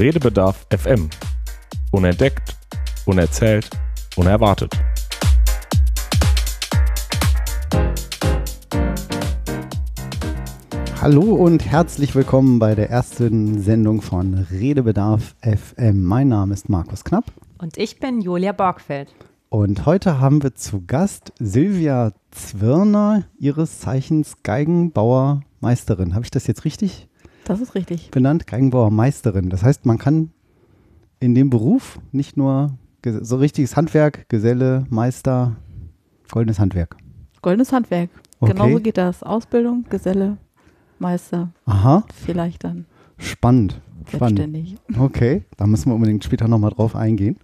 Redebedarf FM. Unentdeckt, unerzählt, unerwartet. Hallo und herzlich willkommen bei der ersten Sendung von Redebedarf FM. Mein Name ist Markus Knapp. Und ich bin Julia Borgfeld. Und heute haben wir zu Gast Silvia Zwirner, ihres Zeichens Geigenbauermeisterin. Habe ich das jetzt richtig Das ist richtig. benannt? Geigenbauermeisterin. Das heißt, man kann in dem Beruf nicht nur so richtiges Handwerk, Geselle, Meister, goldenes Handwerk. Goldenes Handwerk. Okay. Genauso geht das. Ausbildung, Geselle, Meister, Aha, vielleicht dann spannend. Spannend. selbstständig. Okay, da müssen wir unbedingt später nochmal drauf eingehen.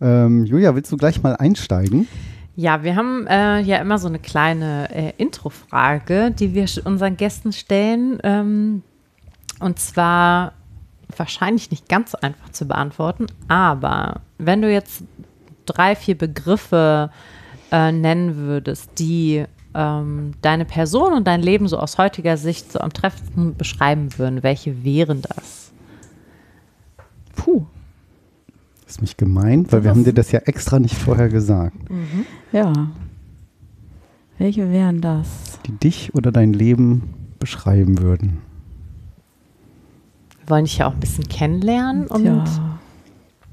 Ähm, Julia, willst du gleich mal einsteigen? Ja, wir haben äh, ja immer so eine kleine äh, Introfrage, die wir unseren Gästen stellen. Ähm, und zwar wahrscheinlich nicht ganz so einfach zu beantworten, aber wenn du jetzt drei, vier Begriffe äh, nennen würdest, die ähm, deine Person und dein Leben so aus heutiger Sicht so am treffendsten beschreiben würden, welche wären das? Puh, Das ist mich gemeint, weil wir haben dir das ja extra nicht vorher gesagt. ja. Welche wären das? Die dich oder dein Leben beschreiben würden. Wir wollen dich ja auch ein bisschen kennenlernen und Tja,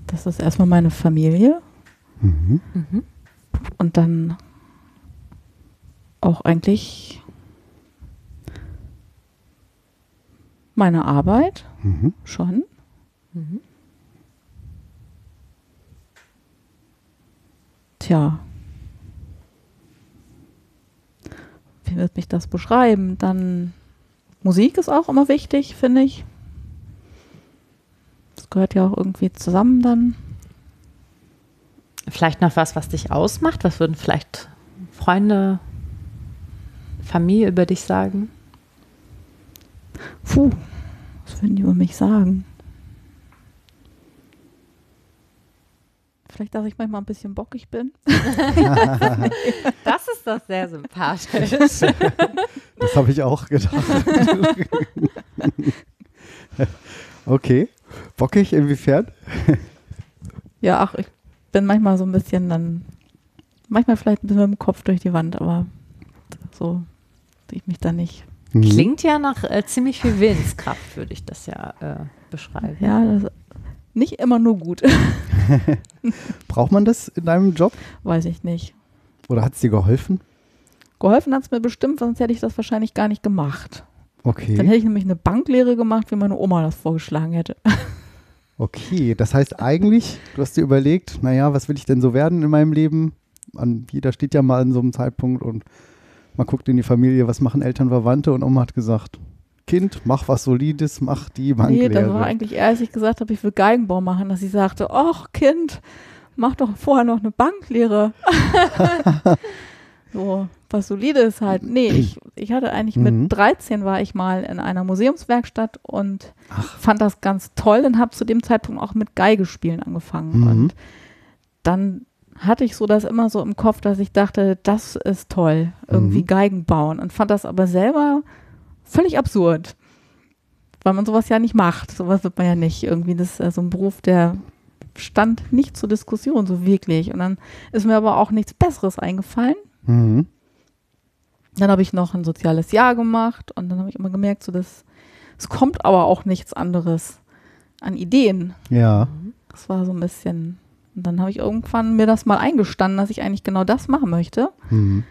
das ist erstmal meine Familie Mhm. Mhm. und dann auch eigentlich meine Arbeit Mhm. schon. Mhm. Tja. Wie wird mich das beschreiben? Dann Musik ist auch immer wichtig, finde ich. Gehört ja auch irgendwie zusammen dann. Vielleicht noch was, was dich ausmacht? Was würden vielleicht Freunde, Familie über dich sagen? Puh, was würden die über mich sagen? Vielleicht, dass ich manchmal ein bisschen bockig bin. Das ist doch sehr sympathisch. Das habe ich auch gedacht. okay. Bockig, inwiefern? Ja, ach, ich bin manchmal so ein bisschen dann, manchmal vielleicht ein bisschen mit dem Kopf durch die Wand, aber so sehe ich mich da nicht. Mhm. Klingt ja nach äh, ziemlich viel Willenskraft, würde ich das ja äh, beschreiben. Ja, das ist nicht immer nur gut, Braucht man das in deinem Job? weiß ich nicht. Oder hat es dir geholfen? Geholfen hat es mir bestimmt, sonst hätte ich das wahrscheinlich gar nicht gemacht. Dann Okay. hätte ich nämlich eine Banklehre gemacht, wie meine Oma das vorgeschlagen hätte. Okay. Das heißt eigentlich, du hast dir überlegt, naja, was will ich denn so werden in meinem Leben? An, jeder steht ja mal an so einem Zeitpunkt und man guckt in die Familie, was machen Eltern, Verwandte und Oma hat gesagt, Kind, mach was Solides, mach die Nee, Banklehre. das war eigentlich eher, als ich gesagt habe, ich will Geigenbau machen, dass sie sagte, ach Kind, mach doch vorher noch eine Banklehre. so, was Solides halt. Nee, ich, ich hatte eigentlich Mhm. mit 13 war ich mal in einer Museumswerkstatt und fand das ganz toll und habe zu dem Zeitpunkt auch mit Geigespielen angefangen. Mhm. Und dann hatte ich so das immer so im Kopf, dass ich dachte, das ist toll, irgendwie Mhm. Geigen bauen und fand das aber selber völlig absurd, weil man sowas ja nicht macht. Sowas wird man ja nicht. Irgendwie das ist so ein Beruf, der stand nicht zur Diskussion so wirklich. Und dann ist mir aber auch nichts Besseres eingefallen. Mhm. Dann habe ich noch ein soziales Jahr gemacht und dann habe ich immer gemerkt, so dass es kommt aber auch nichts anderes an Ideen. Ja. Das war so ein bisschen. Und dann habe ich irgendwann mir das mal eingestanden, dass ich eigentlich genau das machen möchte. Mhm.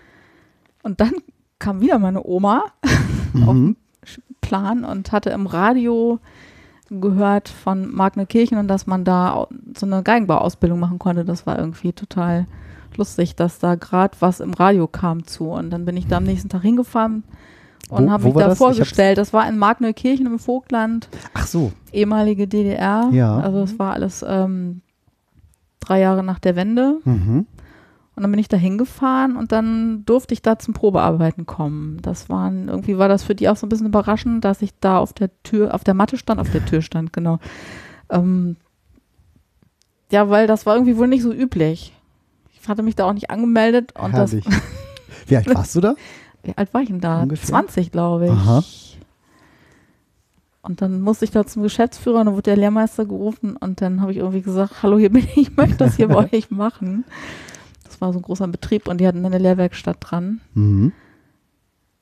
Und dann kam wieder meine Oma auf Mhm. den Sch- Plan und hatte im Radio gehört von Magnerkirchen und dass man da so eine Geigenbauausbildung machen konnte. Das war irgendwie total lustig, dass da gerade was im Radio kam zu. Und dann bin ich da am nächsten Tag hingefahren und habe mich da das? Vorgestellt. Das war in Magnerkirchen im Vogtland, Ach so. ehemalige DDR. Ja. Also das war alles ähm, drei Jahre nach der Wende. Mhm. Und dann bin ich da hingefahren und dann durfte ich da zum Probearbeiten kommen. Das waren, irgendwie war das für die auch so ein bisschen überraschend, dass ich da auf der Tür, auf der Matte stand, auf der Tür stand, genau. Ähm, ja, weil das war irgendwie wohl nicht so üblich. Ich hatte mich da auch nicht angemeldet und das. Wie alt warst du da? wie alt war ich denn da? Ungefähr? 20, glaube ich. Aha. Und dann musste ich da zum Geschäftsführer und dann wurde der Lehrmeister gerufen und dann habe ich irgendwie gesagt, hallo, hier bin ich, ich möchte das hier bei euch machen. Das war so ein großer Betrieb und die hatten eine Lehrwerkstatt dran. Mhm.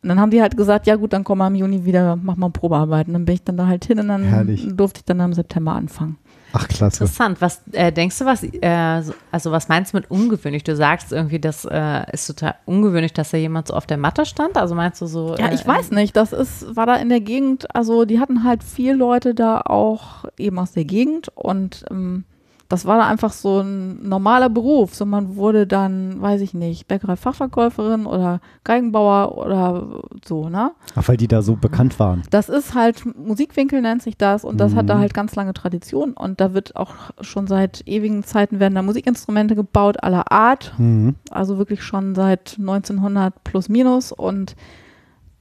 Und dann haben die halt gesagt, ja gut, dann komm mal im Juni wieder, mach mal Probearbeiten. Dann bin ich dann da halt hin und dann Herrlich. durfte ich dann im September anfangen. Ach, klasse. Interessant. Was äh, denkst du, was, äh, so- also was meinst du mit ungewöhnlich? Du sagst irgendwie, das äh, ist total ungewöhnlich, dass da jemand so auf der Matte stand. Also meinst du so? Ja, äh, ich weiß nicht, das ist, war da in der Gegend, also die hatten halt vier Leute da auch eben aus der Gegend und ähm, das war da einfach so ein normaler Beruf. So man wurde dann, weiß ich nicht, Bäckerei-Fachverkäuferin oder Geigenbauer oder so, ne? Ach, weil die da so bekannt waren. Das ist halt, Musikwinkel nennt sich das und das hat da Mhm. halt ganz lange Tradition und da wird auch schon seit ewigen Zeiten werden da Musikinstrumente gebaut aller Art, Mhm. also wirklich schon seit 1900 plus minus und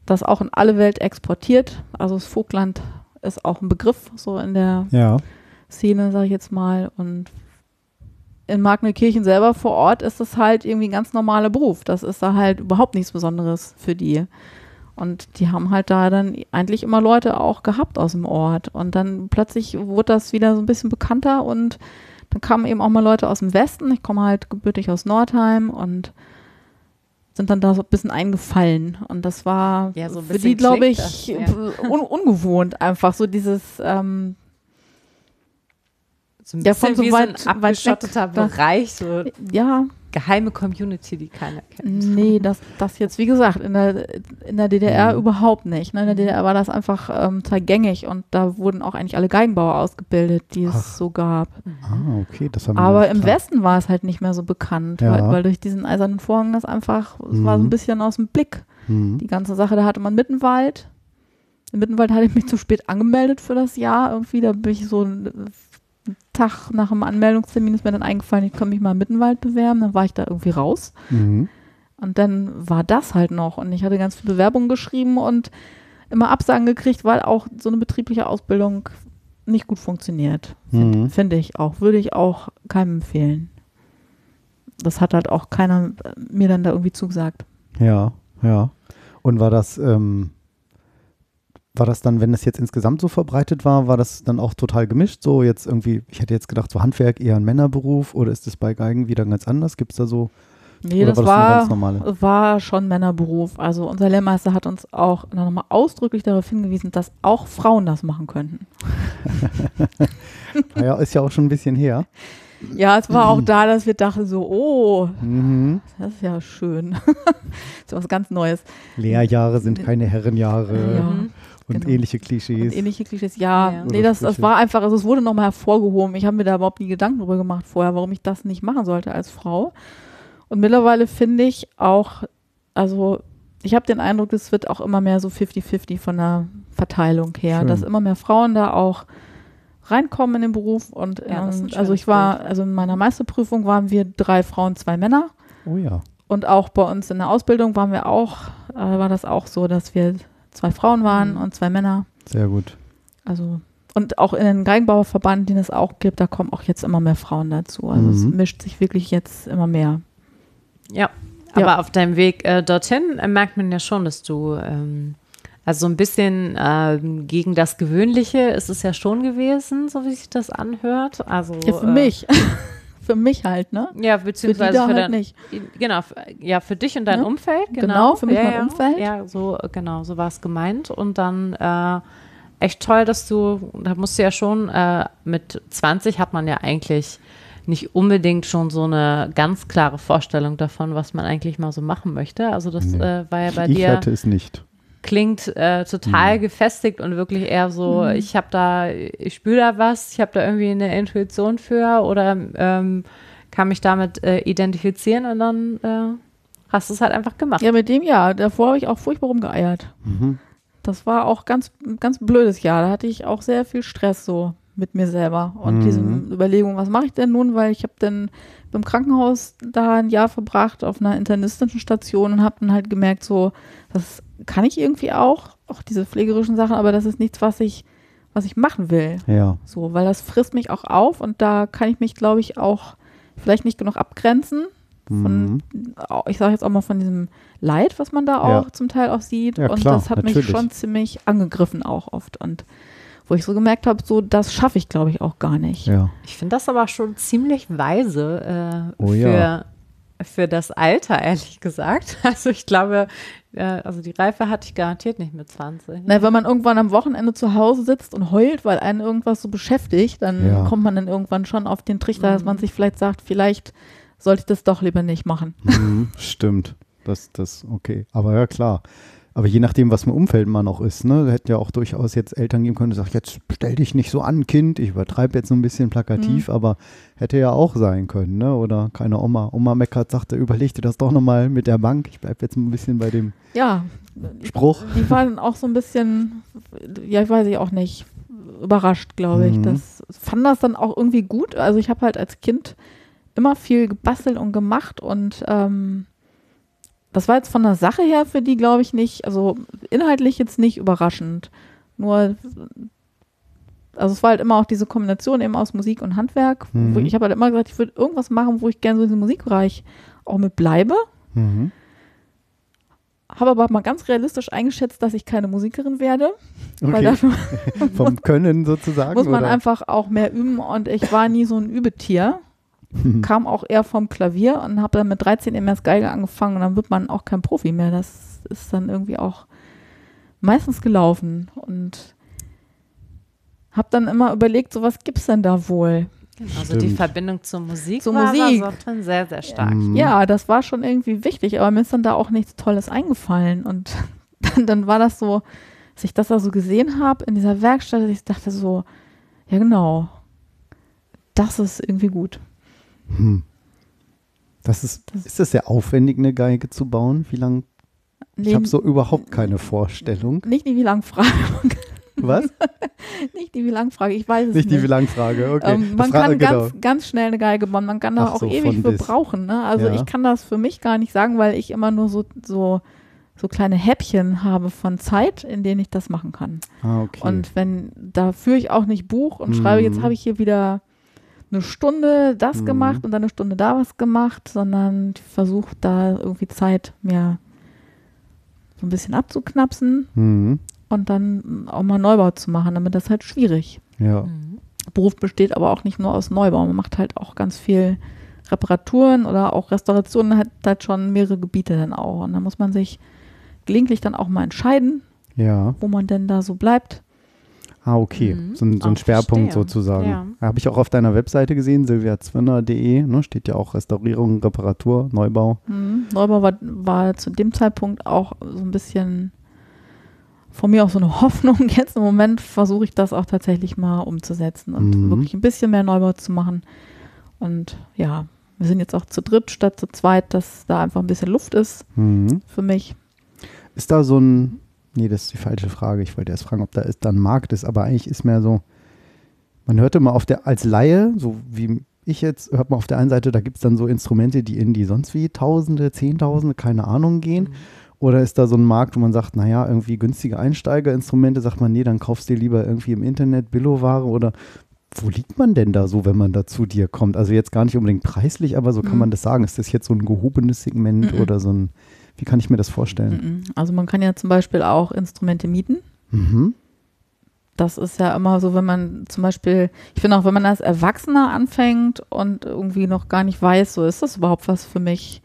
das auch in alle Welt exportiert. Also das Vogtland ist auch ein Begriff so in der Ja. Szene, sage ich jetzt mal. Und in Magnetkirchen selber vor Ort ist das halt irgendwie ein ganz normaler Beruf. Das ist da halt überhaupt nichts Besonderes für die. Und die haben halt da dann eigentlich immer Leute auch gehabt aus dem Ort. Und dann plötzlich wurde das wieder so ein bisschen bekannter und dann kamen eben auch mal Leute aus dem Westen. Ich komme halt gebürtig aus Nordheim und sind dann da so ein bisschen eingefallen. Und das war Ja, so für die, glaube ich, das, ja. un ungewohnt einfach. So dieses, ähm, so ein Ja, bisschen von so wie weit- so ein weit weg, abgeschotteter Bereich, so ja, geheime Community, die keiner kennt. Nee, das, das jetzt, wie gesagt, in der, in der DDR Mhm. überhaupt nicht. Ne? In der DDR war das einfach ähm, gängig und da wurden auch eigentlich alle Geigenbauer ausgebildet, die es Ach. so gab. Ah, okay, das haben wir Aber nicht im klar. Westen war es halt nicht mehr so bekannt, Ja. weil, weil durch diesen eisernen Vorhang das einfach, es war so ein Mhm. bisschen aus dem Blick. Mhm. Die ganze Sache, da hatte man Mittenwald. Im Mittenwald hatte ich mich zu spät angemeldet für das Jahr irgendwie. Da bin ich so Tag nach dem Anmeldungstermin ist mir dann eingefallen, ich kann mich mal im Mittenwald bewerben. Dann war ich da irgendwie raus. Mhm. Und dann war das halt noch. Und ich hatte ganz viele Bewerbungen geschrieben und immer Absagen gekriegt, weil auch so eine betriebliche Ausbildung nicht gut funktioniert. Finde Mhm. finde ich auch. Würde ich auch keinem empfehlen. Das hat halt auch keiner äh, mir dann da irgendwie zugesagt. Ja, ja. Und war das, ähm, war das dann, wenn es jetzt insgesamt so verbreitet war, war das dann auch total gemischt? So jetzt irgendwie, ich hätte jetzt gedacht, so Handwerk eher ein Männerberuf oder ist es bei Geigen wieder ganz anders? Gibt es da so? Nee, oder das war das war, war schon Männerberuf. Also unser Lehrmeister hat uns auch nochmal ausdrücklich darauf hingewiesen, dass auch Frauen das machen könnten. Naja, ist ja auch schon ein bisschen her. Ja, es war auch da, dass wir dachten so, oh, Mhm. das ist ja schön. das ist was ganz Neues. Lehrjahre sind keine Herrenjahre Ja. Und genau. ähnliche Und Klischees. ähnliche Klischees, ja. Ja. Nee, das, das war einfach, also es wurde nochmal hervorgehoben. Ich habe mir da überhaupt nie Gedanken drüber gemacht vorher, warum ich das nicht machen sollte als Frau. Und mittlerweile finde ich auch, also ich habe den Eindruck, es wird auch immer mehr so 50-50 von der Verteilung her, Schön. dass immer mehr Frauen da auch reinkommen in den Beruf. Und Ja, ähm, also ich war, also in meiner Meisterprüfung waren wir drei Frauen, zwei Männer. Oh ja. Und auch bei uns in der Ausbildung waren wir auch, äh, war das auch so, dass wir zwei Frauen waren Mhm. und zwei Männer. Sehr gut. Also und auch in den Geigenbauerverband, den es auch gibt, da kommen auch jetzt immer mehr Frauen dazu. Also es Mhm. mischt sich wirklich jetzt immer mehr. Ja, Ja. aber auf deinem Weg äh, dorthin äh, merkt man ja schon, dass du ähm, also so ein bisschen ähm, gegen das Gewöhnliche ist es ja schon gewesen, so wie sich das anhört. Also Ja, für äh, mich. Für mich halt, ne? Ja, Für die beziehungsweise da für, halt dein, nicht. genau, f- ja, für dich und dein Ne? Umfeld. Genau, Genau, für mich ja, mein ja. Umfeld. Ja, so, genau, so war es gemeint. Und dann äh, echt toll, dass du, da musst du ja schon, äh, mit 20 hat man ja eigentlich nicht unbedingt schon so eine ganz klare Vorstellung davon, was man eigentlich mal so machen möchte. Also das Nee. äh, war ja bei ich dir hatte es nicht. Klingt äh, total Mhm. gefestigt und wirklich eher so, Mhm. ich habe da, ich spüre da was, ich habe da irgendwie eine Intuition für oder ähm, kann mich damit äh, identifizieren und dann äh, hast du es halt einfach gemacht. Ja, mit dem Jahr. Davor habe ich auch furchtbar rumgeeiert. Mhm. Das war auch ganz, ganz blödes Jahr. Da hatte ich auch sehr viel Stress so mit mir selber und Mhm. diese Überlegung, was mache ich denn nun? Weil ich habe dann im Krankenhaus da ein Jahr verbracht auf einer internistischen Station und habe dann halt gemerkt, so, das kann ich irgendwie auch, auch diese pflegerischen Sachen, aber das ist nichts, was ich, was ich machen will. Ja. So, weil das frisst mich auch auf und da kann ich mich, glaube ich, auch vielleicht nicht genug abgrenzen. Von, Mhm. ich sage jetzt auch mal von diesem Leid, was man da auch Ja. zum Teil auch sieht. Ja, und klar, das hat natürlich. mich schon ziemlich angegriffen auch oft. Und wo ich so gemerkt habe, so das schaffe ich, glaube ich, auch gar nicht. Ja. Ich finde das aber schon ziemlich weise äh, Oh für, ja. Für das Alter, ehrlich gesagt. Also ich glaube, also die Reife hatte ich garantiert nicht mit 20. Na, wenn man irgendwann am Wochenende zu Hause sitzt und heult, weil einen irgendwas so beschäftigt, dann Ja. kommt man dann irgendwann schon auf den Trichter, dass man sich vielleicht sagt, vielleicht sollte ich das doch lieber nicht machen. Mhm, stimmt. Das, das, okay. Aber ja, klar. Aber je nachdem, was im Umfeld man auch ist, ne, hätten ja auch durchaus jetzt Eltern geben können, die sagen, jetzt stell dich nicht so an, Kind. Ich übertreibe jetzt so ein bisschen plakativ, aber hätte ja auch sein können, ne? Oder keine Oma. Oma meckert, sagte, überleg dir das doch nochmal mit der Bank. Ich bleibe jetzt ein bisschen bei dem Ja, Spruch. die waren auch so ein bisschen, ja, ich weiß ich auch nicht, überrascht, glaube ich. Mhm. Das fand das dann auch irgendwie gut. Also ich habe halt als Kind immer viel gebastelt und gemacht und ähm, das war jetzt von der Sache her für die, glaube ich, nicht, also inhaltlich jetzt nicht überraschend. Nur, also es war halt immer auch diese Kombination eben aus Musik und Handwerk. Mhm. Ich habe halt immer gesagt, ich würde irgendwas machen, wo ich gerne so in diesem Musikbereich auch mit bleibe. Mhm. Habe aber mal ganz realistisch eingeschätzt, dass ich keine Musikerin werde. Weil Okay. dafür Vom Können sozusagen. muss man oder? einfach auch mehr üben und ich war nie so ein Übetier. Kam auch eher vom Klavier und habe dann mit 13 eben erst Geige angefangen und dann wird man auch kein Profi mehr. Das ist dann irgendwie auch meistens gelaufen und habe dann immer überlegt, so was gibt's denn da wohl? Also die Stimmt. Verbindung zur Musik Zur war Musik. aber so sehr, sehr stark. Mhm. Ja, das war schon irgendwie wichtig, aber mir ist dann da auch nichts Tolles eingefallen und dann, dann war das so, dass ich das da so gesehen habe in dieser Werkstatt, dass ich dachte so, ja genau, das ist irgendwie gut. Hm. Das ist, Das- ist das sehr aufwendig, eine Geige zu bauen? Wie lang? Ich Nee, habe so überhaupt keine Vorstellung. Nicht die wie lang Frage, Was? nicht die wie lang Frage, ich weiß es Nicht nicht. die wie lang Frage. Okay. Ähm, man Das Fra- kann genau. ganz, ganz schnell eine Geige bauen, man kann da Ach auch so, ewig für brauchen. Ne? Also Ja. ich kann das für mich gar nicht sagen, weil ich immer nur so, so, so kleine Häppchen habe von Zeit, in denen ich das machen kann. Ah, okay. Und wenn, da führe ich auch nicht Buch und schreibe, jetzt Mhm. habe ich hier wieder eine Stunde das Mhm. gemacht und dann eine Stunde da was gemacht, sondern ich versuche da irgendwie Zeit mir so ein bisschen abzuknapsen mhm. und dann auch mal Neubau zu machen, damit das halt schwierig. Ja. Mhm. Beruf besteht aber auch nicht nur aus Neubau, man macht halt auch ganz viel Reparaturen oder auch Restaurationen, hat halt schon mehrere Gebiete dann auch. Und da muss man sich gelegentlich dann auch mal entscheiden, Ja. wo man denn da so bleibt. Ah, okay. Mhm. So, ein, so ein Auch Schwerpunkt verstehe. sozusagen. Ja. Habe ich auch auf deiner Webseite gesehen, silviazwinner.de. Ne, steht ja auch Restaurierung, Reparatur, Neubau. Mhm. Neubau war, war zu dem Zeitpunkt auch so ein bisschen von mir auch so eine Hoffnung. Jetzt im Moment versuche ich das auch tatsächlich mal umzusetzen und Mhm. wirklich ein bisschen mehr Neubau zu machen. Und ja, wir sind jetzt auch zu dritt statt zu zweit, dass da einfach ein bisschen Luft ist Mhm. für mich. Ist da so ein, nee, das ist die falsche Frage. Ich wollte erst fragen, ob da ist, da ein Markt ist, aber eigentlich ist mehr so, man hört immer auf der, als Laie, so wie ich jetzt, hört man auf der einen Seite, da gibt es dann so Instrumente, die in die sonst wie Tausende, Zehntausende, keine Ahnung gehen. Mhm. Oder ist da so ein Markt, wo man sagt, naja, irgendwie günstige Einsteigerinstrumente, sagt man, nee, dann kaufst du dir lieber irgendwie im Internet Billoware oder wo liegt man denn da so, wenn man da zu dir kommt? Also jetzt gar nicht unbedingt preislich, aber so kann Mhm. man das sagen. Ist das jetzt so ein gehobenes Segment Mhm. oder so ein, wie kann ich mir das vorstellen? Also man kann ja zum Beispiel auch Instrumente mieten. Mhm. Das ist ja immer so, wenn man zum Beispiel, ich finde auch, wenn man als Erwachsener anfängt und irgendwie noch gar nicht weiß, so ist das überhaupt was für mich,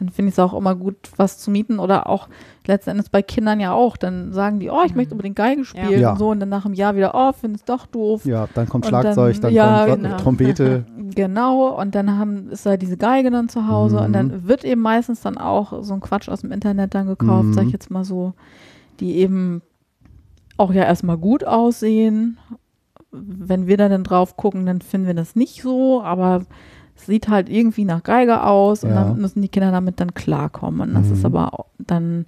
dann finde ich es auch immer gut, was zu mieten oder auch letzten Endes bei Kindern ja auch. Dann sagen die, oh, ich möchte unbedingt Geige spielen Ja. und so und dann nach einem Jahr wieder, oh, finde es doch doof. Ja, dann kommt Und Schlagzeug, dann, dann- ja, kommt genau. Trompete. Genau, und dann haben, ist da diese Geige dann zu Hause Mhm. und dann wird eben meistens dann auch so ein Quatsch aus dem Internet dann gekauft, Mhm. sag ich jetzt mal so, die eben auch ja erstmal gut aussehen. Wenn wir da dann drauf gucken, dann finden wir das nicht so, aber sieht halt irgendwie nach Geige aus und Ja. dann müssen die Kinder damit dann klarkommen. Und das Mhm. ist aber dann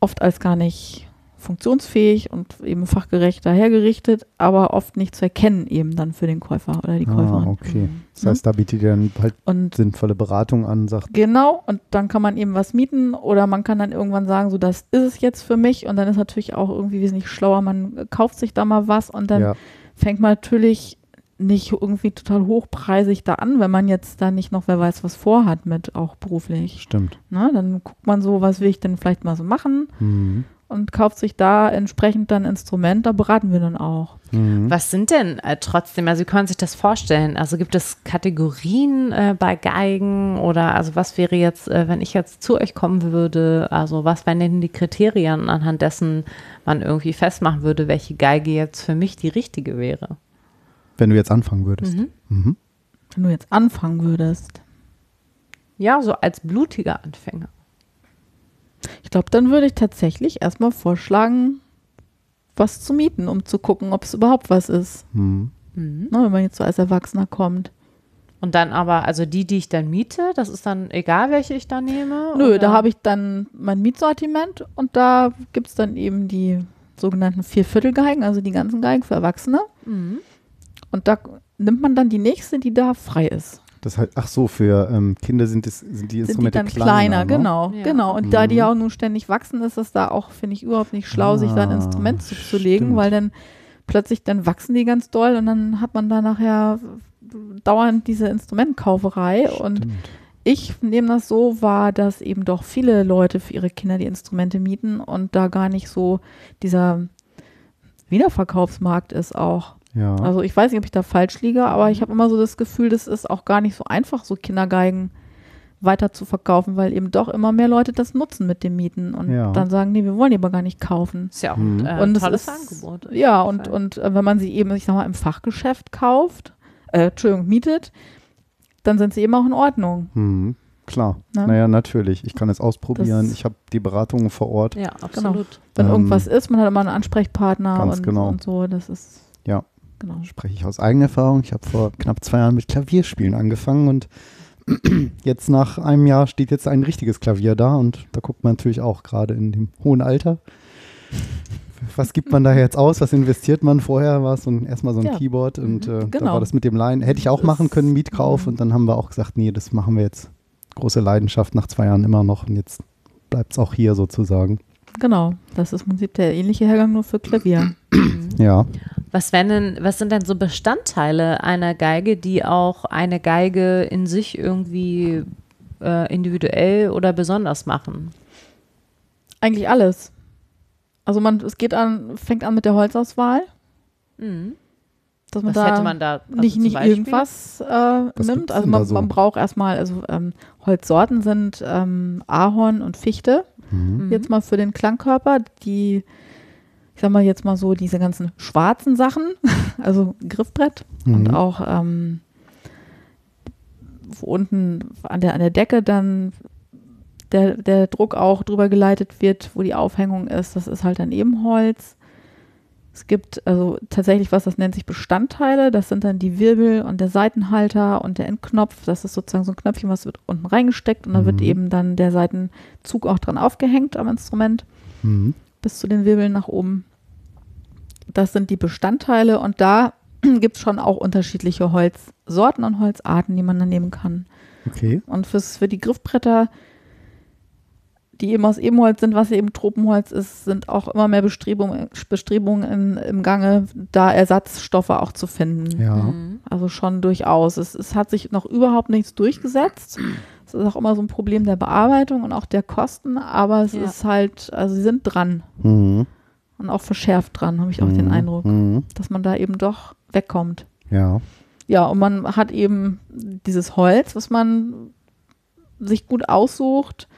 oft als gar nicht funktionsfähig und eben fachgerecht dahergerichtet, aber oft nicht zu erkennen eben dann für den Käufer oder die Ah, Käuferin. okay. Mhm. Das heißt, da bietet ihr dann halt Und sinnvolle Beratung an, sagt, genau, und dann kann man eben was mieten oder man kann dann irgendwann sagen, so das ist es jetzt für mich und dann ist natürlich auch irgendwie wesentlich schlauer, man kauft sich da mal was und dann ja, fängt man natürlich nicht irgendwie total hochpreisig da an, wenn man jetzt da nicht noch wer weiß was vorhat mit auch beruflich. stimmt. Ne? Dann guckt man so, was will ich denn vielleicht mal so machen Mhm. und kauft sich da entsprechend dann Instrument, da beraten wir dann auch. Mhm. Was sind denn äh, trotzdem, also wie können Sie sich das vorstellen? Also gibt es Kategorien äh, bei Geigen oder also was wäre jetzt, äh, wenn ich jetzt zu euch kommen würde, also was wären denn die Kriterien, anhand dessen man irgendwie festmachen würde, welche Geige jetzt für mich die richtige wäre? Wenn du jetzt anfangen würdest. Mhm. Mhm. Wenn du jetzt anfangen würdest. Ja, so als blutiger Anfänger. Ich glaube, dann würde ich tatsächlich erstmal vorschlagen, was zu mieten, um zu gucken, ob es überhaupt was ist. Mhm. Mhm. Ne, wenn man jetzt so als Erwachsener kommt. Und dann aber, also die, die ich dann miete, das ist dann egal, welche ich da nehme? Nö, oder? da habe ich dann mein Mietsortiment und da gibt es dann eben die sogenannten Vierviertelgeigen, also die ganzen Geigen für Erwachsene. Mhm. Und da nimmt man dann die nächste, die da frei ist. Das heißt, ach so, für ähm, Kinder sind, es, sind die Sind die Instrumente dann kleiner, kleiner, ne? genau, Ja. genau. Und da die Mhm. ja auch nun ständig wachsen, ist es da auch, finde ich, überhaupt nicht schlau, sich da ein Ah, Instrument zuzulegen, weil dann plötzlich dann wachsen die ganz doll und dann hat man da nachher dauernd diese Instrumentenkauferei und Stimmt. ich nehme das so wahr, dass eben doch viele Leute für ihre Kinder die Instrumente mieten und da gar nicht so dieser Wiederverkaufsmarkt ist auch. Ja. Also ich weiß nicht, ob ich da falsch liege, aber ich habe immer so das Gefühl, das ist auch gar nicht so einfach, so Kindergeigen weiter zu verkaufen, weil eben doch immer mehr Leute das nutzen mit dem Mieten und Ja. dann sagen, nee, wir wollen die aber gar nicht kaufen. Ist ja auch Mhm. ein äh, Und es tolles ist, Angebot. Ja, und, und äh, wenn man sie eben, ich sag mal, im Fachgeschäft kauft, äh, Entschuldigung, mietet, dann sind sie eben auch in Ordnung. Mhm. Klar. Ne? Naja, natürlich. Ich kann es ausprobieren. Das- ich habe die Beratungen vor Ort. Ja, absolut. Wenn Ähm, irgendwas ist, man hat immer einen Ansprechpartner ganz und, genau. und so, das ist, Ja. Genau. Spreche ich aus eigener Erfahrung. Ich habe vor knapp zwei Jahren mit Klavierspielen angefangen und jetzt nach einem Jahr steht jetzt ein richtiges Klavier da und da guckt man natürlich auch gerade in dem hohen Alter. Was gibt man da jetzt aus? Was investiert man? Vorher war es so ein, erstmal so ein Ja. Keyboard und äh, da Genau. war das mit dem Leihen. Hätte ich auch machen können, Mietkauf. Mhm. Und dann haben wir auch gesagt, nee, das machen wir jetzt. Große Leidenschaft nach zwei Jahren immer noch und jetzt bleibt es auch hier sozusagen. Genau, das ist im Prinzip der ähnliche Hergang nur für Klavier. Ja. Was, wären denn, was sind denn so Bestandteile einer Geige, die auch eine Geige in sich irgendwie äh, individuell oder besonders machen? Eigentlich alles. Also man, es geht an, fängt an mit der Holzauswahl, Mhm. dass man Was da hätte man da? also nicht, nicht irgendwas äh, nimmt. Also man, so? man braucht erstmal, also ähm, Holzsorten sind ähm, Ahorn und Fichte. Mhm. Mhm. Jetzt mal für den Klangkörper, die, sag mal jetzt mal so, diese ganzen schwarzen Sachen, also Griffbrett und Mhm. auch ähm, wo unten an der, an der Decke dann der, der Druck auch drüber geleitet wird, wo die Aufhängung ist, das ist halt dann eben Holz. Es gibt also tatsächlich was, das nennt sich Bestandteile. Das sind dann die Wirbel und der Seitenhalter und der Endknopf. Das ist sozusagen so ein Knöpfchen, was wird unten reingesteckt und da wird Mhm. eben dann der Seitenzug auch dran aufgehängt am Instrument Mhm. bis zu den Wirbeln nach oben. Das sind die Bestandteile und da gibt es schon auch unterschiedliche Holzsorten und Holzarten, die man dann nehmen kann. Okay. Und fürs, für die Griffbretter, die eben aus Ebenholz sind, was eben Tropenholz ist, sind auch immer mehr Bestrebungen, Bestrebungen in, im Gange, da Ersatzstoffe auch zu finden. Ja. Mhm. Also schon durchaus. Es, es hat sich noch überhaupt nichts durchgesetzt. Es ist auch immer so ein Problem der Bearbeitung und auch der Kosten, aber es Ja. ist halt, also sie sind dran Mhm. Und auch verschärft dran, habe ich auch den Mhm. Eindruck, Mhm. dass man da eben doch wegkommt. Ja. Ja, und man hat eben dieses Holz, was man sich gut aussucht.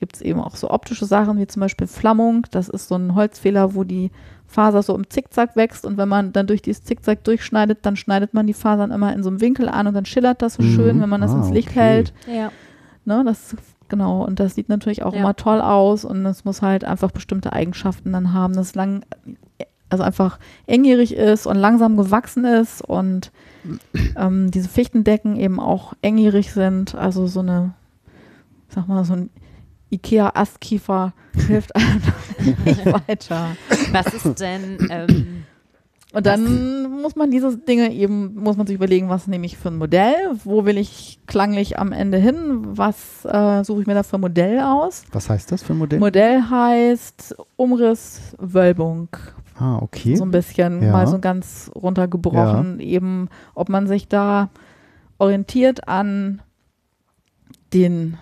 Gibt es eben auch so optische Sachen wie zum Beispiel Flammung. Das ist so ein Holzfehler, wo die Faser so im Zickzack wächst und wenn man dann durch dieses Zickzack durchschneidet, dann schneidet man die Fasern immer in so einem Winkel an und dann schillert das so Mhm. schön, wenn man das Ah, ins Licht okay. hält. Ja. Ne, das genau und das sieht natürlich auch Ja. immer toll aus und es muss halt einfach bestimmte Eigenschaften dann haben, dass es lang also einfach engjährig ist und langsam gewachsen ist und ähm, diese Fichtendecken eben auch engjährig sind, also so eine sag mal so ein Ikea Astkiefer hilft einem nicht weiter. Was ist denn, ähm, Und dann muss man diese Dinge eben, muss man sich überlegen, was nehme ich für ein Modell, wo will ich klanglich am Ende hin, was äh, suche ich mir da für ein Modell aus. Was heißt das für ein Modell? Modell heißt Umriss, Wölbung, ah, okay. so ein bisschen Ja. mal so ganz runtergebrochen, eben ob man sich da orientiert an den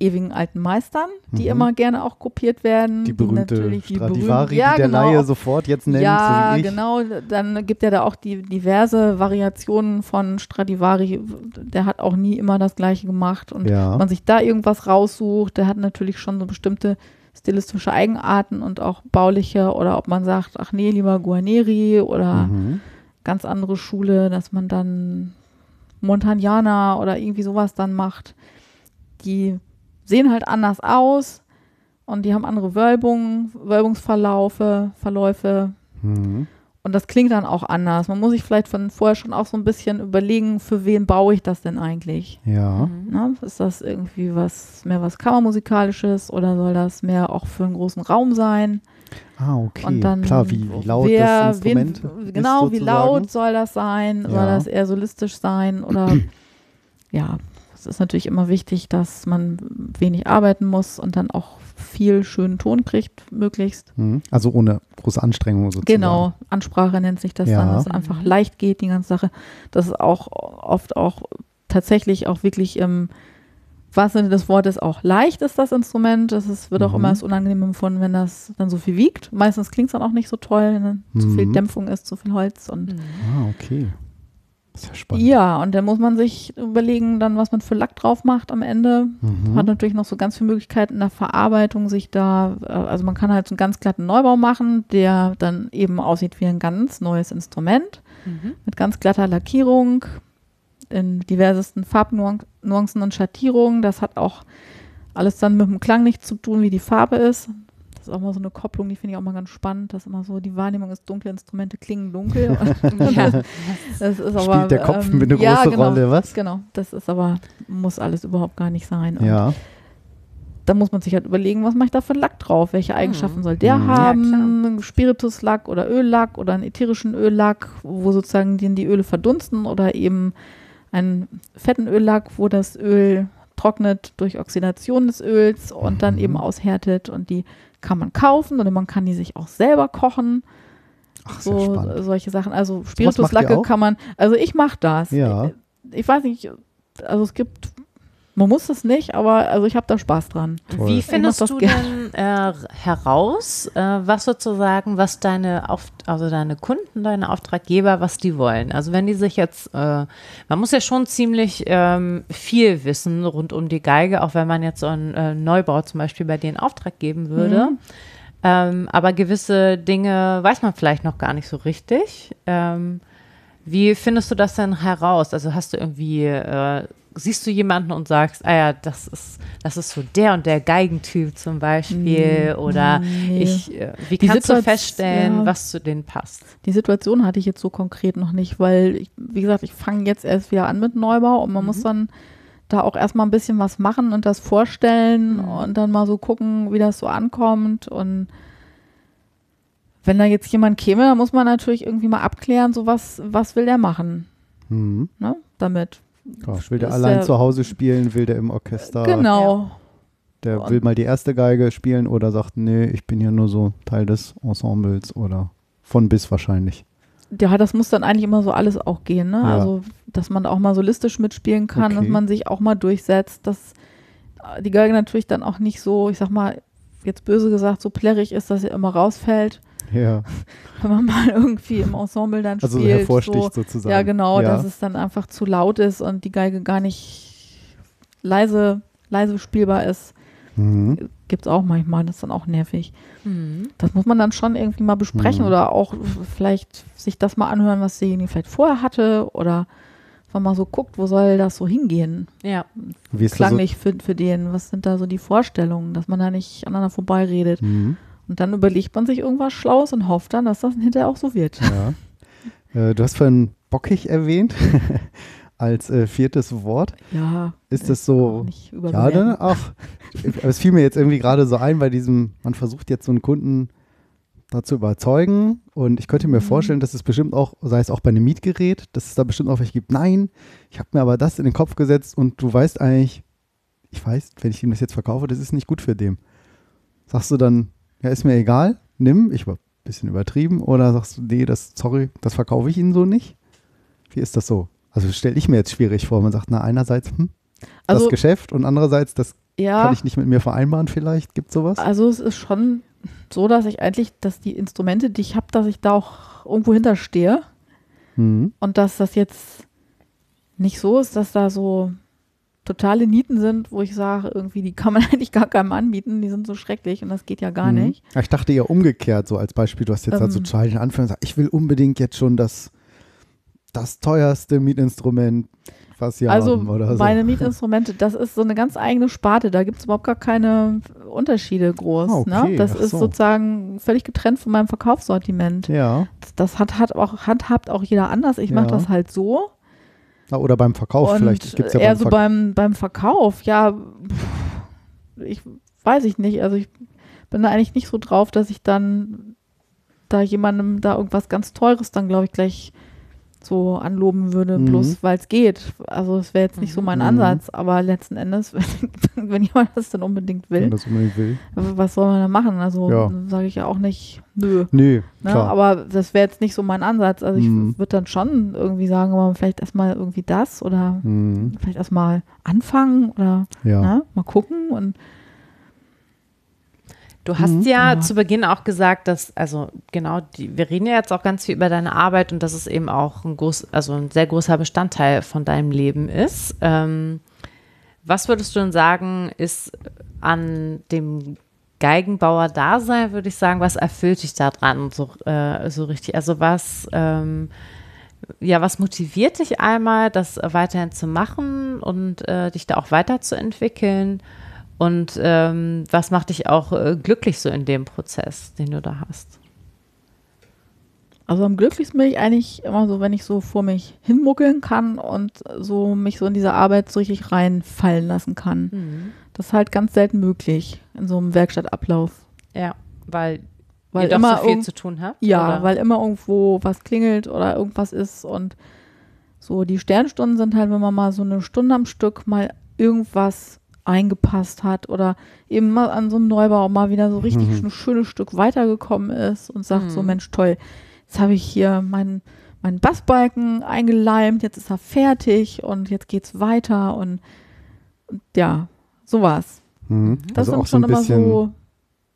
ewigen alten Meistern, die Mhm. immer gerne auch kopiert werden. Die berühmte natürlich die Stradivari, ja, die der genau, Laie sofort jetzt nennt, ja, so genau. Dann gibt ja da auch die diverse Variationen von Stradivari. Der hat auch nie immer das Gleiche gemacht. Und Ja. wenn man sich da irgendwas raussucht, der hat natürlich schon so bestimmte stilistische Eigenarten und auch bauliche. Oder ob man sagt, ach nee, lieber Guarneri oder Mhm. ganz andere Schule, dass man dann Montagnana oder irgendwie sowas dann macht. Die sehen halt anders aus und die haben andere Wölbungen, Wölbungsverlaufe, Verläufe. Mhm. Und das klingt dann auch anders. Man muss sich vielleicht von vorher schon auch so ein bisschen überlegen, für wen baue ich das denn eigentlich? Ja. Ne? Ist das irgendwie was mehr was Kammermusikalisches oder soll das mehr auch für einen großen Raum sein? Ah, okay. Und dann Klar, wie, wie laut wer, das Instrument wen, ist, Genau, wie laut soll das sein? Soll Ja. das eher solistisch sein? Oder ja, es ist natürlich immer wichtig, dass man wenig arbeiten muss und dann auch viel schönen Ton kriegt, möglichst. Mhm. Also ohne große Anstrengung sozusagen. Genau, Ansprache nennt sich das Ja. dann, dass es einfach leicht geht, die ganze Sache. Das ist auch oft auch tatsächlich auch wirklich im wahrsten Sinne des Wortes auch leicht ist das Instrument. Das ist, wird auch Mhm. immer als unangenehm empfunden, wenn das dann so viel wiegt. Meistens klingt es dann auch nicht so toll, wenn dann zu viel Mhm. Dämpfung ist, zu viel Holz und Ah, okay. Ist ja spannend. ja, und dann muss man sich überlegen, dann, was man für Lack drauf macht am Ende. Mhm. Hat natürlich noch so ganz viele Möglichkeiten in der Verarbeitung, sich da, äh, also man kann halt so einen ganz glatten Neubau machen, der dann eben aussieht wie ein ganz neues Instrument Mhm. mit ganz glatter Lackierung, in diversesten Farbnuancen und Schattierungen. Das hat auch alles dann mit dem Klang nichts zu tun, wie die Farbe ist. Das ist auch mal so eine Kopplung, die finde ich auch mal ganz spannend, dass immer so die Wahrnehmung ist, dunkle Instrumente klingen dunkel. Ja. Das ist aber, Spielt der Kopf ähm, mit eine ja, große genau, Rolle, was? Genau, das ist aber, muss alles überhaupt gar nicht sein. Und Ja. da muss man sich halt überlegen, was mache ich da für einen Lack drauf? Welche Eigenschaften soll der Mhm. Ja, haben? Spirituslack oder Öllack oder einen ätherischen Öllack, wo sozusagen die, die Öle verdunsten oder eben einen fetten Öllack, wo das Öl trocknet durch Oxidation des Öls und dann Mhm. eben aushärtet und die kann man kaufen oder man kann die sich auch selber kochen. Ach, sehr So spannend. solche Sachen. Also Spirituslacke kann man, also ich mache das. Ja. Ich, ich weiß nicht, also es gibt, man muss es nicht, aber also ich habe da Spaß dran. Toll. Wie findest du gern. denn äh, heraus, äh, was sozusagen, was deine, Auf also deine Kunden, deine Auftraggeber, was die wollen? Also wenn die sich jetzt, äh, man muss ja schon ziemlich ähm, viel wissen rund um die Geige, auch wenn man jetzt so einen äh, Neubau zum Beispiel bei denen in Auftrag geben würde. Mhm. Ähm, aber gewisse Dinge weiß man vielleicht noch gar nicht so richtig. Ähm, wie findest du das denn heraus? Also hast du irgendwie, äh, siehst du jemanden und sagst, ah ja, das ist, das ist so der und der Geigentyp zum Beispiel oder nee. ich, äh, wie Die kannst du Situation- feststellen, ja. was zu denen passt? Die Situation hatte ich jetzt so konkret noch nicht, weil, ich, wie gesagt, ich fange jetzt erst wieder an mit Neubau und man muss dann da auch erstmal ein bisschen was machen und das vorstellen Mhm. und dann mal so gucken, wie das so ankommt und wenn da jetzt jemand käme, dann muss man natürlich irgendwie mal abklären, so was, was will der machen, Mhm. ne, damit. Ja, will der allein der- zu Hause spielen, will der im Orchester, Genau. der Und- will mal die erste Geige spielen oder sagt, nee, ich bin hier nur so Teil des Ensembles oder von bis wahrscheinlich. Ja, das muss dann eigentlich immer so alles auch gehen, ne? Ja. Also, dass man auch mal solistisch mitspielen kann, dass Okay. man sich auch mal durchsetzt, dass äh, die Geige natürlich dann auch nicht so, ich sag mal, jetzt böse gesagt, so plärrig ist, dass sie immer rausfällt, Ja, wenn man mal irgendwie im Ensemble dann also spielt. hervorsticht so, sozusagen. ja, genau, ja. dass es dann einfach zu laut ist und die Geige gar nicht leise, leise spielbar ist. Mhm. Gibt es auch manchmal, das ist dann auch nervig. Mhm. Das muss man dann schon irgendwie mal besprechen Mhm. oder auch vielleicht sich das mal anhören, was derjenige vielleicht vorher hatte oder wenn man mal so guckt, wo soll das so hingehen, Ja, Wie ist das so? klanglich für, für den, was sind da so die Vorstellungen, dass man da nicht aneinander vorbeiredet. Mhm. Und dann überlegt man sich irgendwas Schlaues und hofft dann, dass das hinterher auch so wird. Ja. äh, du hast vorhin bockig erwähnt als äh, viertes Wort. Ja, Ist das auch so Ja, ne? Ach, es fiel mir jetzt irgendwie gerade so ein bei diesem, man versucht jetzt so einen Kunden dazu überzeugen und ich könnte mir Mhm. vorstellen, dass es bestimmt auch, sei es auch bei einem Mietgerät, dass es da bestimmt auch welche gibt, nein, ich habe mir aber das in den Kopf gesetzt und du weißt eigentlich, ich weiß, wenn ich ihm das jetzt verkaufe, das ist nicht gut für den. Sagst du dann, ja, ist mir egal, nimm, ich war ein bisschen übertrieben oder sagst du, nee, das, sorry, das verkaufe ich Ihnen so nicht? Wie ist das so? Also stelle ich mir jetzt schwierig vor, man sagt, na einerseits, hm, das Also Geschäft und andererseits das Ja, Kann ich nicht mit mir vereinbaren vielleicht? Gibt sowas? also es ist schon so, dass ich eigentlich, dass die Instrumente, die ich habe, dass ich da auch irgendwo hinterstehe Mhm. und dass das jetzt nicht so ist, dass da so totale Nieten sind, wo ich sage, irgendwie, die kann man eigentlich gar keinem anbieten, die sind so schrecklich und das geht ja gar Mhm. nicht. Ja, Ich dachte eher umgekehrt, so als Beispiel. Du hast jetzt also Ähm. total den Anfang gesagt, ich will unbedingt jetzt schon das, das teuerste Mietinstrument, was sie Also haben oder so. meine Mietinstrumente, das ist so eine ganz eigene Sparte. Da gibt es überhaupt gar keine Unterschiede groß. Ah, okay. ne? Das Ach ist so. sozusagen völlig getrennt von meinem Verkaufssortiment. ja. Das, das hat, hat auch, handhabt auch jeder anders. Ich mache Ja. das halt so. Na, Oder beim Verkauf und vielleicht. Gibt's ja eher beim so beim, beim Verkauf, ja, ich weiß ich nicht. Also ich bin da eigentlich nicht so drauf, dass ich dann da jemandem da irgendwas ganz Teures dann, glaube ich, gleich so anloben würde, Mhm. bloß weil es geht. Also es wäre jetzt nicht so mein Mhm. Ansatz, aber letzten Endes, wenn, wenn jemand das dann unbedingt will, unbedingt will. was soll man da machen? Also Ja. sage ich ja auch nicht, nö. Nö, Ne? Aber das wäre jetzt nicht so mein Ansatz. Also ich Mhm. würde dann schon irgendwie sagen, aber vielleicht erstmal irgendwie das oder Mhm. vielleicht erstmal anfangen oder Ja. ne, mal gucken und Du hast Mhm. ja Ja. zu Beginn auch gesagt, dass, also genau, die, wir reden ja jetzt auch ganz viel über deine Arbeit und dass es eben auch ein, groß, also ein sehr großer Bestandteil von deinem Leben ist. Ähm, was würdest du denn sagen, ist an dem Geigenbauer-Dasein, würde ich sagen, was erfüllt dich da dran so, äh, so richtig? Also was, ähm, ja, was motiviert dich einmal, das weiterhin zu machen und äh, dich da auch weiterzuentwickeln? Und ähm, was macht dich auch äh, glücklich so in dem Prozess, den du da hast? also am glücklichsten bin ich eigentlich immer so, wenn ich so vor mich hinmuckeln kann und so mich so in diese Arbeit so richtig reinfallen lassen kann. Das ist halt ganz selten möglich in so einem Werkstattablauf. Ja, weil, Weil ihr immer so viel zu tun habt? Ja, oder? weil immer irgendwo was klingelt oder irgendwas ist und so die Sternstunden sind halt, wenn man mal so eine Stunde am Stück mal irgendwas eingepasst hat oder eben mal an so einem Neubau mal wieder so richtig Mhm. ein schönes Stück weitergekommen ist und sagt so, Mhm. Mensch, toll, jetzt habe ich hier meinen meinen Bassbalken eingeleimt, jetzt ist er fertig und jetzt geht's weiter und, und ja, sowas. Mhm. Das Also sind auch so schon ein immer so,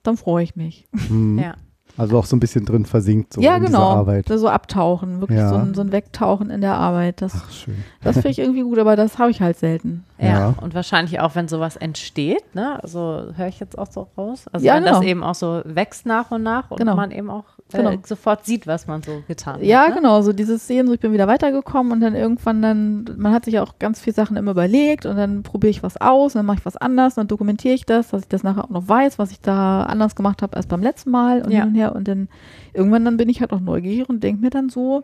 dann freue ich mich. mhm. Ja. Also auch so ein bisschen drin versinkt so ja, in genau. dieser Arbeit. So abtauchen, wirklich Ja. so, ein, so ein Wegtauchen in der Arbeit. Das, Ach, schön. das finde ich irgendwie gut, aber das habe ich halt selten. Ja. Ja. und wahrscheinlich auch, wenn sowas entsteht, ne? Also höre ich jetzt auch so raus. Also Ja, wenn das genau. eben auch so wächst nach und nach und Genau. man eben auch äh, Genau. sofort sieht, was man so getan Ja, hat. ne? genau, so dieses Sehen, so ich bin wieder weitergekommen und dann irgendwann dann, man hat sich ja auch ganz viele Sachen immer überlegt und dann probiere ich was aus, und dann mache ich was anders, dann dokumentiere ich das, dass ich das nachher auch noch weiß, was ich da anders gemacht habe als beim letzten Mal und Ja. hin und her und dann irgendwann dann bin ich halt auch neugierig und denke mir dann so,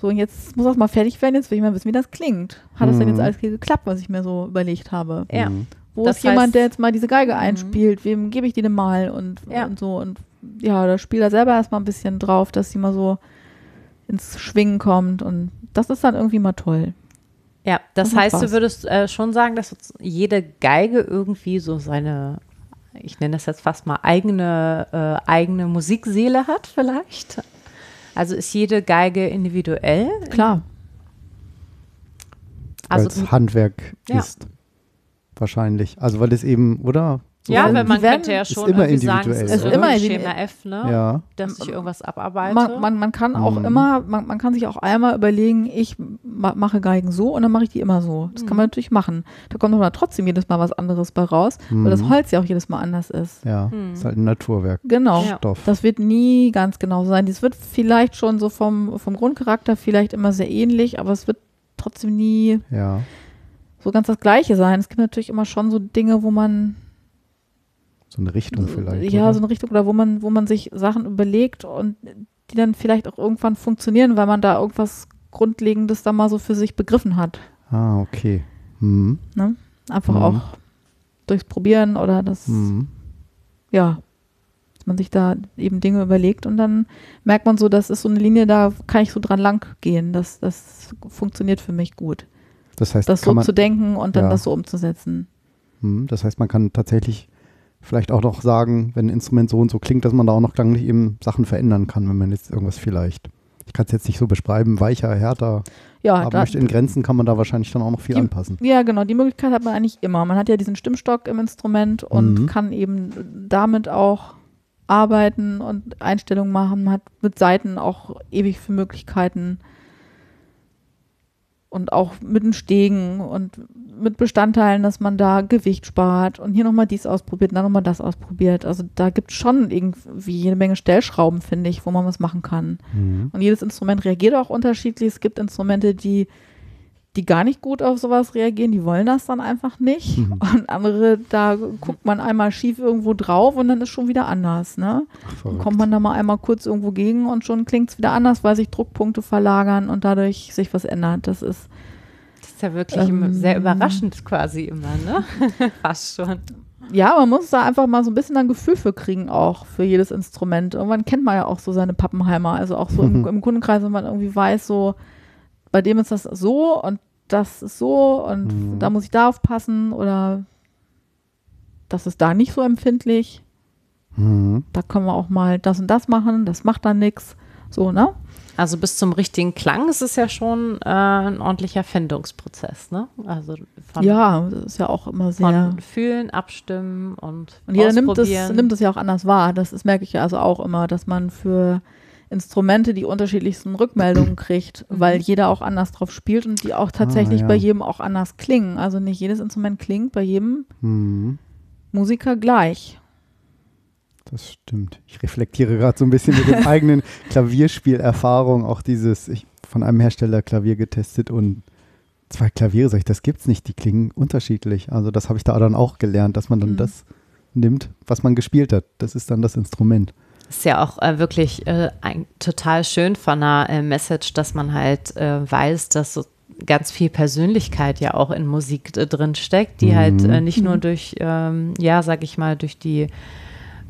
so und jetzt muss das mal fertig werden, jetzt will ich mal wissen, wie das klingt. Hat das denn Mhm. jetzt alles hier geklappt, was ich mir so überlegt habe? Ja. Mhm. Wo Das ist jemand, heißt- der jetzt mal diese Geige Mhm. einspielt? Wem gebe ich die denn mal? Und, Ja. und so. Und ja, da spielt er selber erstmal ein bisschen drauf, dass sie mal so ins Schwingen kommt. Und das ist dann irgendwie mal toll. Ja, das Das heißt, du würdest äh, schon sagen, dass jede Geige irgendwie so seine, ich nenne das jetzt fast mal eigene, äh, eigene Musikseele hat, vielleicht. Also ist jede Geige individuell? Klar. Weil Also es Handwerk Ja. ist. Wahrscheinlich. Also weil es eben, oder? So ja, weil man könnte ja schon immer irgendwie sagen, es ist immer Ist Schema immer F, ne? Ja. Dass ich irgendwas abarbeite. Man, man, man kann auch Mhm. immer, man, man kann sich auch einmal überlegen, ich ma mache Geigen so und dann mache ich die immer so. Das kann Mhm. man natürlich machen. Da kommt aber trotzdem jedes Mal was anderes bei raus, weil das Mhm. Holz ja auch jedes Mal anders ist. Ja, Mhm. ist halt ein Naturwerk. Genau. Ja. Stoff. Das wird nie ganz genau sein. Das wird vielleicht schon so vom, vom Grundcharakter vielleicht immer sehr ähnlich, aber es wird trotzdem nie Ja. so ganz das Gleiche sein. Es gibt natürlich immer schon so Dinge, wo man So eine Richtung vielleicht. ja oder? so eine Richtung oder wo man wo man sich Sachen überlegt und die dann vielleicht auch irgendwann funktionieren, weil man da irgendwas Grundlegendes da mal so für sich begriffen hat. Ah, okay. Mhm. Ne? Einfach Mhm. auch durchs Probieren oder das Mhm. ja, dass man sich da eben Dinge überlegt und dann merkt man so, das ist so eine Linie, da kann ich so dran lang gehen. Das, das funktioniert für mich gut. Das heißt, Das so man, zu denken und dann Ja. das so umzusetzen. Mhm. das heißt, man kann tatsächlich vielleicht auch noch sagen, wenn ein Instrument so und so klingt, dass man da auch noch klanglich eben Sachen verändern kann, wenn man jetzt irgendwas vielleicht ich kann es jetzt nicht so beschreiben, weicher, härter. Ja, aber da, möchte in Grenzen kann man da wahrscheinlich dann auch noch viel Die- anpassen. ja, genau, die Möglichkeit hat man eigentlich immer. Man hat ja diesen Stimmstock im Instrument und Mhm. kann eben damit auch arbeiten und Einstellungen machen. Man hat mit Seiten auch ewig für Möglichkeiten und auch mit den Stegen und mit Bestandteilen, dass man da Gewicht spart und hier nochmal dies ausprobiert, dann nochmal das ausprobiert. Also da gibt es schon irgendwie jede Menge Stellschrauben, finde ich, wo man was machen kann. Mhm. Und jedes Instrument reagiert auch unterschiedlich. Es gibt Instrumente, die, die gar nicht gut auf sowas reagieren, die wollen das dann einfach nicht. Mhm. Und andere, da guckt man einmal schief irgendwo drauf und dann ist schon wieder anders. Ne? Ach, Dann verrückt. kommt man da mal einmal kurz irgendwo gegen und schon klingt es wieder anders, weil sich Druckpunkte verlagern und dadurch sich was ändert. Das ist, Das ist ja wirklich Ähm, sehr überraschend quasi immer, ne? Fast schon. ja, man muss da einfach mal so ein bisschen ein Gefühl für kriegen, auch für jedes Instrument. Irgendwann kennt man ja auch so seine Pappenheimer. Also auch so im, im Kundenkreis, wenn man irgendwie weiß, so, bei dem ist das so und das ist so und Mhm. da muss ich da aufpassen oder das ist da nicht so empfindlich. Mhm. Da können wir auch mal das und das machen, das macht dann nichts. So, ne? Also bis zum richtigen Klang ist es ja schon äh, ein ordentlicher Findungsprozess, ne? Also von, ja, das ist ja auch immer sehr. von fühlen, abstimmen und Und jeder nimmt es, ausprobieren. nimmt es ja auch anders wahr. Das ist, merke ich ja also auch immer, dass man für Instrumente die unterschiedlichsten Rückmeldungen kriegt, Mhm. weil jeder auch anders drauf spielt und die auch tatsächlich ja. bei jedem auch anders klingen. Also nicht jedes Instrument klingt bei jedem Mhm. Musiker gleich. Das stimmt. Ich reflektiere gerade so ein bisschen mit dem eigenen Klavierspielerfahrung, auch dieses, ich von einem Hersteller Klavier getestet und zwei Klaviere, sag ich, das gibt's nicht, die klingen unterschiedlich. Also das habe ich da dann auch gelernt, dass man dann Mhm. das nimmt, was man gespielt hat. Das ist dann das Instrument. Ist ja auch äh, wirklich äh, ein, total schön von einer äh, Message, dass man halt äh, weiß, dass so ganz viel Persönlichkeit ja auch in Musik äh, drin steckt, die Mhm. halt äh, nicht nur Mhm. durch, ähm, ja, sag ich mal, durch die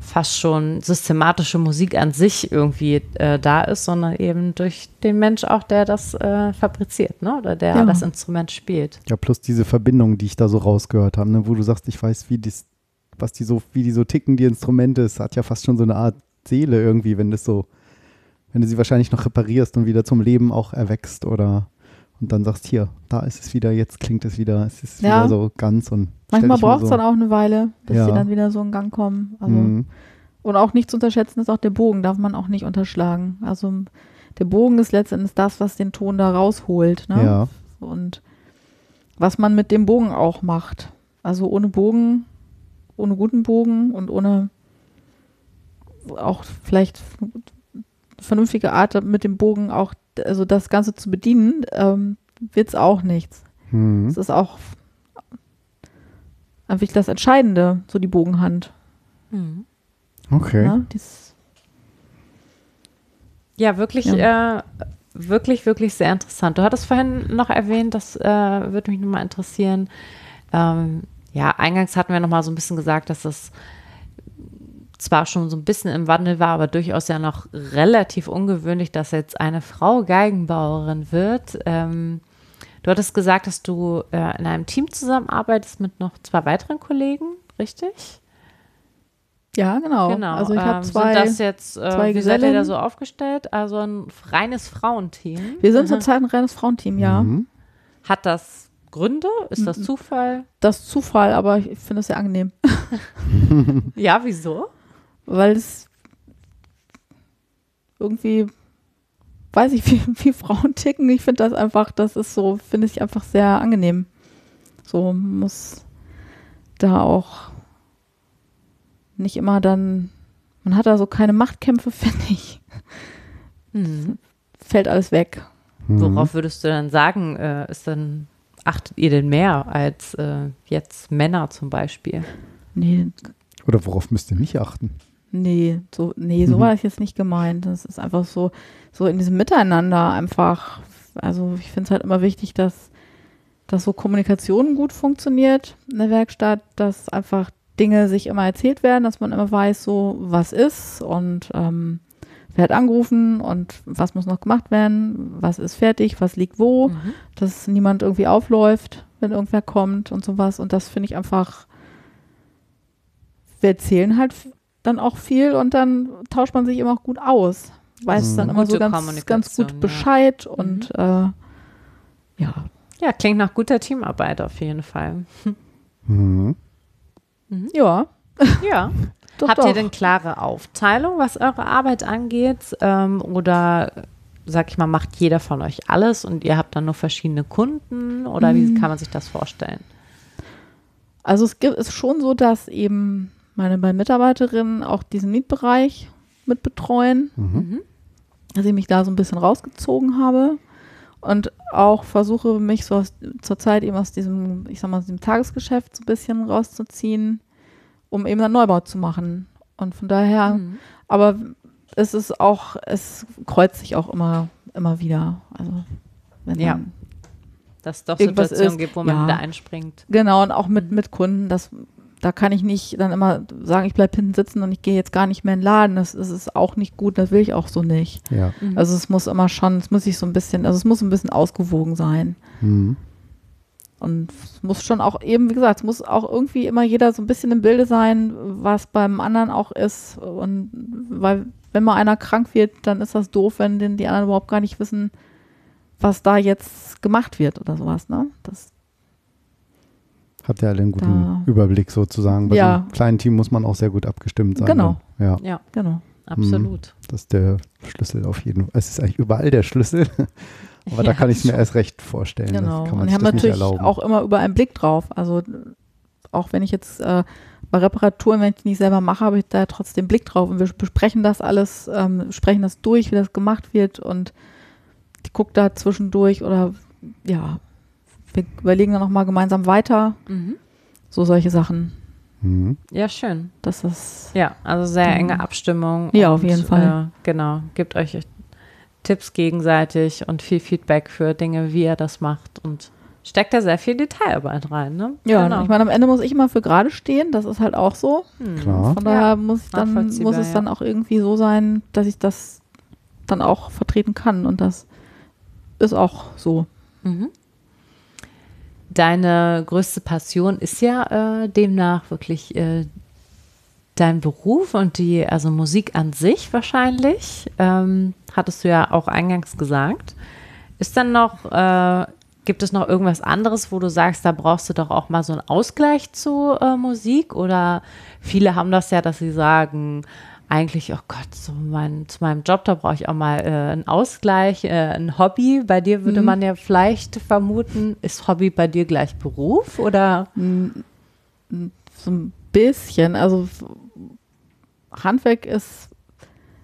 fast schon systematische Musik an sich irgendwie äh, da ist, sondern eben durch den Mensch auch, der das äh, fabriziert, ne? Oder der Ja. das Instrument spielt. Ja, plus diese Verbindung, die ich da so rausgehört habe, ne, wo du sagst, ich weiß, wie dies, was die so, wie die so ticken, die Instrumente, es hat ja fast schon so eine Art Seele irgendwie, wenn das so, wenn du sie wahrscheinlich noch reparierst und wieder zum Leben auch erwächst oder und dann sagst, hier, da ist es wieder, jetzt klingt es wieder, es ist Ja. wieder so ganz und Manchmal braucht es so, dann auch eine Weile, bis Ja. sie dann wieder so in Gang kommen. Also, Mhm. Und auch nicht zu unterschätzen ist auch der Bogen, darf man auch nicht unterschlagen. Also der Bogen ist letztendlich das, was den Ton da rausholt. Ne? Ja, Und was man mit dem Bogen auch macht. Also ohne Bogen, ohne guten Bogen und ohne auch vielleicht vernünftige Art mit dem Bogen auch, also das Ganze zu bedienen, ähm, wird es auch nichts. mhm. Es ist auch einfach das Entscheidende, so die Bogenhand. okay. Ne? Dies, Ja, wirklich, äh, wirklich, wirklich sehr interessant. Du hattest vorhin noch erwähnt, das äh, würde mich nochmal interessieren. Ähm, ja, eingangs hatten wir nochmal so ein bisschen gesagt, dass das zwar schon so ein bisschen im Wandel war, aber durchaus ja noch relativ ungewöhnlich, dass jetzt eine Frau Geigenbauerin wird. Ähm, du hattest gesagt, dass du äh, in einem Team zusammenarbeitest mit noch zwei weiteren Kollegen, richtig? ja, genau. Genau. Also ich habe ähm, zwei. Sind das jetzt, äh, zwei wie seid ihr da so aufgestellt? Also ein reines Frauenteam. wir sind Mhm. zurzeit ein reines Frauenteam, ja. Mhm. Hat das Gründe? Ist das Mhm. Zufall? Das ist Zufall, aber ich finde es sehr angenehm. Ja, wieso? Weil es irgendwie, weiß ich, wie, wie Frauen ticken. Ich finde das einfach, das ist so, finde ich einfach sehr angenehm. So muss da auch nicht immer dann, man hat da so keine Machtkämpfe, finde ich. Hm. Fällt alles weg. Mhm. Worauf würdest du dann sagen, äh, ist denn, achtet ihr denn mehr als äh, jetzt Männer zum Beispiel? Nee, Oder worauf müsst ihr nicht achten? Nee, so, nee, so Mhm. war ich jetzt nicht gemeint. Das ist einfach so, so in diesem Miteinander einfach. Also ich finde es halt immer wichtig, dass, dass so Kommunikation gut funktioniert in der Werkstatt, dass einfach Dinge sich immer erzählt werden, dass man immer weiß, so was ist und ähm, wer hat angerufen und was muss noch gemacht werden, was ist fertig, was liegt wo, Mhm. dass niemand irgendwie aufläuft, wenn irgendwer kommt und sowas. Und das finde ich einfach, wir erzählen halt dann auch viel und dann tauscht man sich immer auch gut aus. weiß Mhm. dann immer so Gute ganz, Kommunikation, ganz gut ja. Bescheid und äh, ja. Ja, klingt nach guter Teamarbeit auf jeden Fall. Mhm. Ja, Ja. doch, Habt doch. ihr denn klare Aufteilung, was eure Arbeit angeht? Ähm, oder sag ich mal, macht jeder von euch alles und ihr habt dann nur verschiedene Kunden? Oder wie kann man sich das vorstellen? Also es gibt, ist schon so, dass eben meine beiden Mitarbeiterinnen auch diesen Mietbereich mit betreuen, Mhm. dass ich mich da so ein bisschen rausgezogen habe und auch versuche, mich so aus, zur Zeit eben aus diesem, ich sag mal, aus diesem Tagesgeschäft so ein bisschen rauszuziehen, um eben dann Neubau zu machen. Und von daher, Mhm. aber es ist auch, es kreuzt sich auch immer, immer wieder. Also wenn Ja. Dass es doch Situationen ist, gibt, wo man ja. wieder einspringt. Genau, und auch mit, mit Kunden, das, da kann ich nicht dann immer sagen, ich bleibe hinten sitzen und ich gehe jetzt gar nicht mehr in den Laden. Das, das ist auch nicht gut, das will ich auch so nicht. Ja. Also es muss immer schon, es muss sich so ein bisschen, also es muss ein bisschen ausgewogen sein. Mhm. Und es muss schon auch eben, wie gesagt, es muss auch irgendwie immer jeder so ein bisschen im Bilde sein, was beim anderen auch ist. Und weil, wenn mal einer krank wird, dann ist das doof, wenn denn die anderen überhaupt gar nicht wissen, was da jetzt gemacht wird oder sowas, ne? Das, Habt ihr alle einen guten Da- Überblick sozusagen. Bei Ja. so einem kleinen Team muss man auch sehr gut abgestimmt sein. Genau. dann. Ja, Ja, genau. absolut. das ist der Schlüssel auf jeden Fall. Es ist eigentlich überall der Schlüssel. Aber da Ja, kann ich es mir erst recht vorstellen. Genau. Das kann man Und ich sich habe das nicht natürlich erlauben. auch immer über einen Blick drauf. Also auch wenn ich jetzt äh, bei Reparaturen, wenn ich die nicht selber mache, habe ich da trotzdem Blick drauf. Und wir besprechen das alles, ähm, sprechen das durch, wie das gemacht wird. Und ich gucke da zwischendurch oder ja, wir überlegen dann nochmal gemeinsam weiter. Mhm. So solche Sachen. Mhm. Ja, schön. Das ist Ja, also sehr enge Mhm. Abstimmung. Ja, auf jeden Fall. Äh, genau, gebt euch Tipps gegenseitig und viel Feedback für Dinge, wie ihr das macht und steckt da sehr viel Detailarbeit rein, ne? ja, genau. ich meine, am Ende muss ich immer für gerade stehen. Das ist halt auch so. Hm. Klar. Von daher muss ich dann, muss es ja. dann auch irgendwie so sein, dass ich das dann auch vertreten kann. Und das ist auch so. Mhm. Deine größte Passion ist ja äh, demnach wirklich äh, dein Beruf und die, also Musik an sich wahrscheinlich. Ähm, hattest du ja auch eingangs gesagt. Ist dann noch, äh, gibt es noch irgendwas anderes, wo du sagst, da brauchst du doch auch mal so einen Ausgleich zu äh, Musik? Oder viele haben das ja, dass sie sagen, eigentlich, oh Gott, so mein, zu meinem Job, da brauche ich auch mal äh, einen Ausgleich, äh, ein Hobby. Bei dir würde Mhm. man ja vielleicht vermuten, ist Hobby bei dir gleich Beruf oder? So ein bisschen. Also Handwerk ist,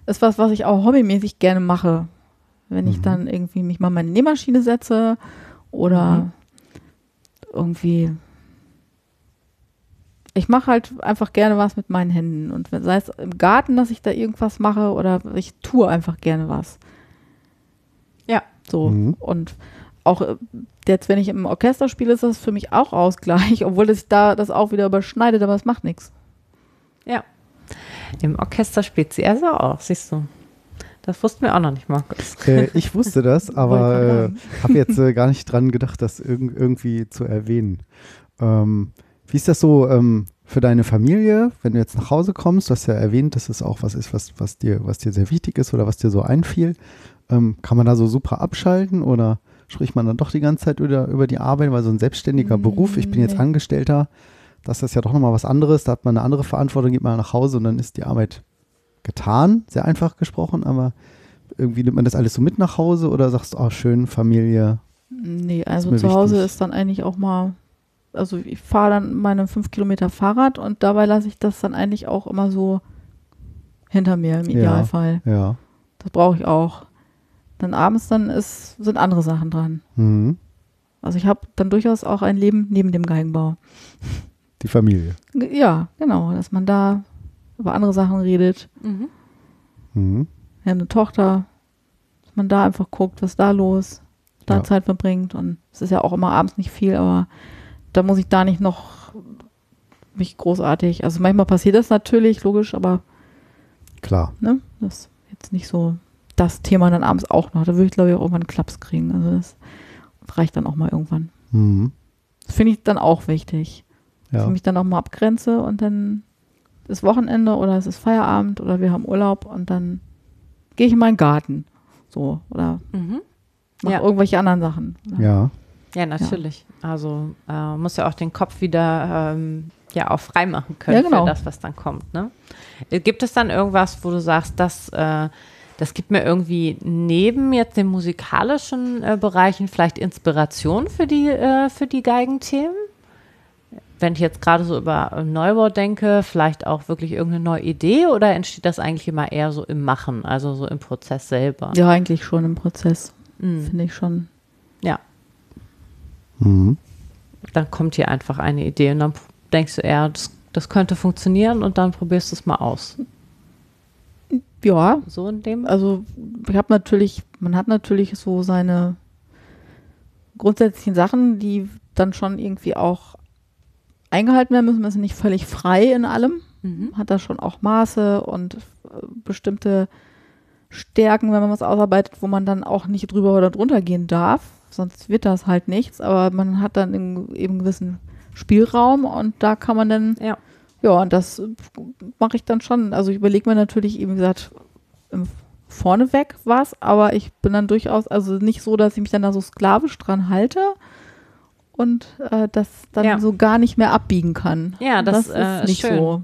ist was, was ich auch hobbymäßig gerne mache. Wenn ich Mhm. dann irgendwie mich mal in meine Nähmaschine setze oder Mhm. irgendwie. Ich mache halt einfach gerne was mit meinen Händen. Und sei es im Garten, dass ich da irgendwas mache oder ich tue einfach gerne was. Ja. So. Mhm. Und auch äh, jetzt, wenn ich im Orchester spiele, ist das für mich auch Ausgleich, obwohl es da das auch wieder überschneidet, aber es macht nichts. Ja. Im Orchester spielt sie also auch, siehst du. Das wussten wir auch noch nicht, Markus. Äh, ich wusste das, aber äh, habe jetzt äh, gar nicht dran gedacht, das irg irgendwie zu erwähnen. Ähm, wie ist das so ähm, für deine Familie, wenn du jetzt nach Hause kommst? Du hast ja erwähnt, dass es auch was ist, was, was, dir, was dir sehr wichtig ist oder was dir so einfiel. Ähm, kann man da so super abschalten oder spricht man dann doch die ganze Zeit über, über die Arbeit? Weil so ein selbstständiger Mm, Beruf, ich bin jetzt. Angestellter, das ist ja doch nochmal was anderes. Da hat man eine andere Verantwortung, geht man nach Hause und dann ist die Arbeit getan, sehr einfach gesprochen, aber irgendwie nimmt man das alles so mit nach Hause oder sagst du, oh schön, Familie? Nee, also zu Hause wichtig. ist dann eigentlich auch mal, also ich fahre dann meine fünf Kilometer Fahrrad und dabei lasse ich das dann eigentlich auch immer so hinter mir im Ja. Idealfall. Ja. Das brauche ich auch. Dann abends dann ist, sind andere Sachen dran. Mhm. Also ich habe dann durchaus auch ein Leben neben dem Geigenbau. Die Familie. Ja, genau, dass man da über andere Sachen redet. Mhm. Mhm. Wir haben eine Tochter, dass man da einfach guckt, was da los, da Ja. Zeit verbringt. Und es ist ja auch immer abends nicht viel, aber da muss ich da nicht noch mich großartig. Also manchmal passiert das natürlich, logisch, aber Klar. ne, das ist jetzt nicht so das Thema dann abends auch noch. Da würde ich, glaube ich, auch irgendwann einen Klaps kriegen. Also das reicht dann auch mal irgendwann. Mhm. Das finde ich dann auch wichtig. Dass Ja. ich mich dann auch mal abgrenze und dann ist Wochenende oder es ist Feierabend oder wir haben Urlaub und dann gehe ich in meinen Garten. So, oder Mhm. mache Ja. irgendwelche anderen Sachen. Ja. Ja, natürlich. Also äh, muss ja auch den Kopf wieder ähm, ja auch frei machen können Ja, genau. für das, was dann kommt. Ne? Äh, Gibt es dann irgendwas, wo du sagst, das, äh, das gibt mir irgendwie neben jetzt den musikalischen äh, Bereichen vielleicht Inspiration für die, äh, für die Geigenthemen? Wenn ich jetzt gerade so über äh, Neubau denke, vielleicht auch wirklich irgendeine neue Idee oder entsteht das eigentlich immer eher so im Machen, also so im Prozess selber? Ja, eigentlich schon im Prozess. Mhm. Finde ich schon. ja. Mhm. dann kommt hier einfach eine Idee und dann denkst du eher, das, das könnte funktionieren und dann probierst du es mal aus. Ja, So in dem. also ich habe natürlich, man hat natürlich so seine grundsätzlichen Sachen, die dann schon irgendwie auch eingehalten werden müssen. Man ist nicht völlig frei in allem. Mhm. Hat da schon auch Maße und äh, bestimmte Stärken, wenn man was ausarbeitet, wo man dann auch nicht drüber oder drunter gehen darf. Sonst wird das halt nichts. Aber man hat dann eben einen gewissen Spielraum und da kann man dann Ja. ja, und das mache ich dann schon. Also ich überlege mir natürlich, eben gesagt, im vorneweg was, aber ich bin dann durchaus, also nicht so, dass ich mich dann da so sklavisch dran halte und äh, das dann Ja. so gar nicht mehr abbiegen kann. Ja, das, ist äh, nicht schön. so.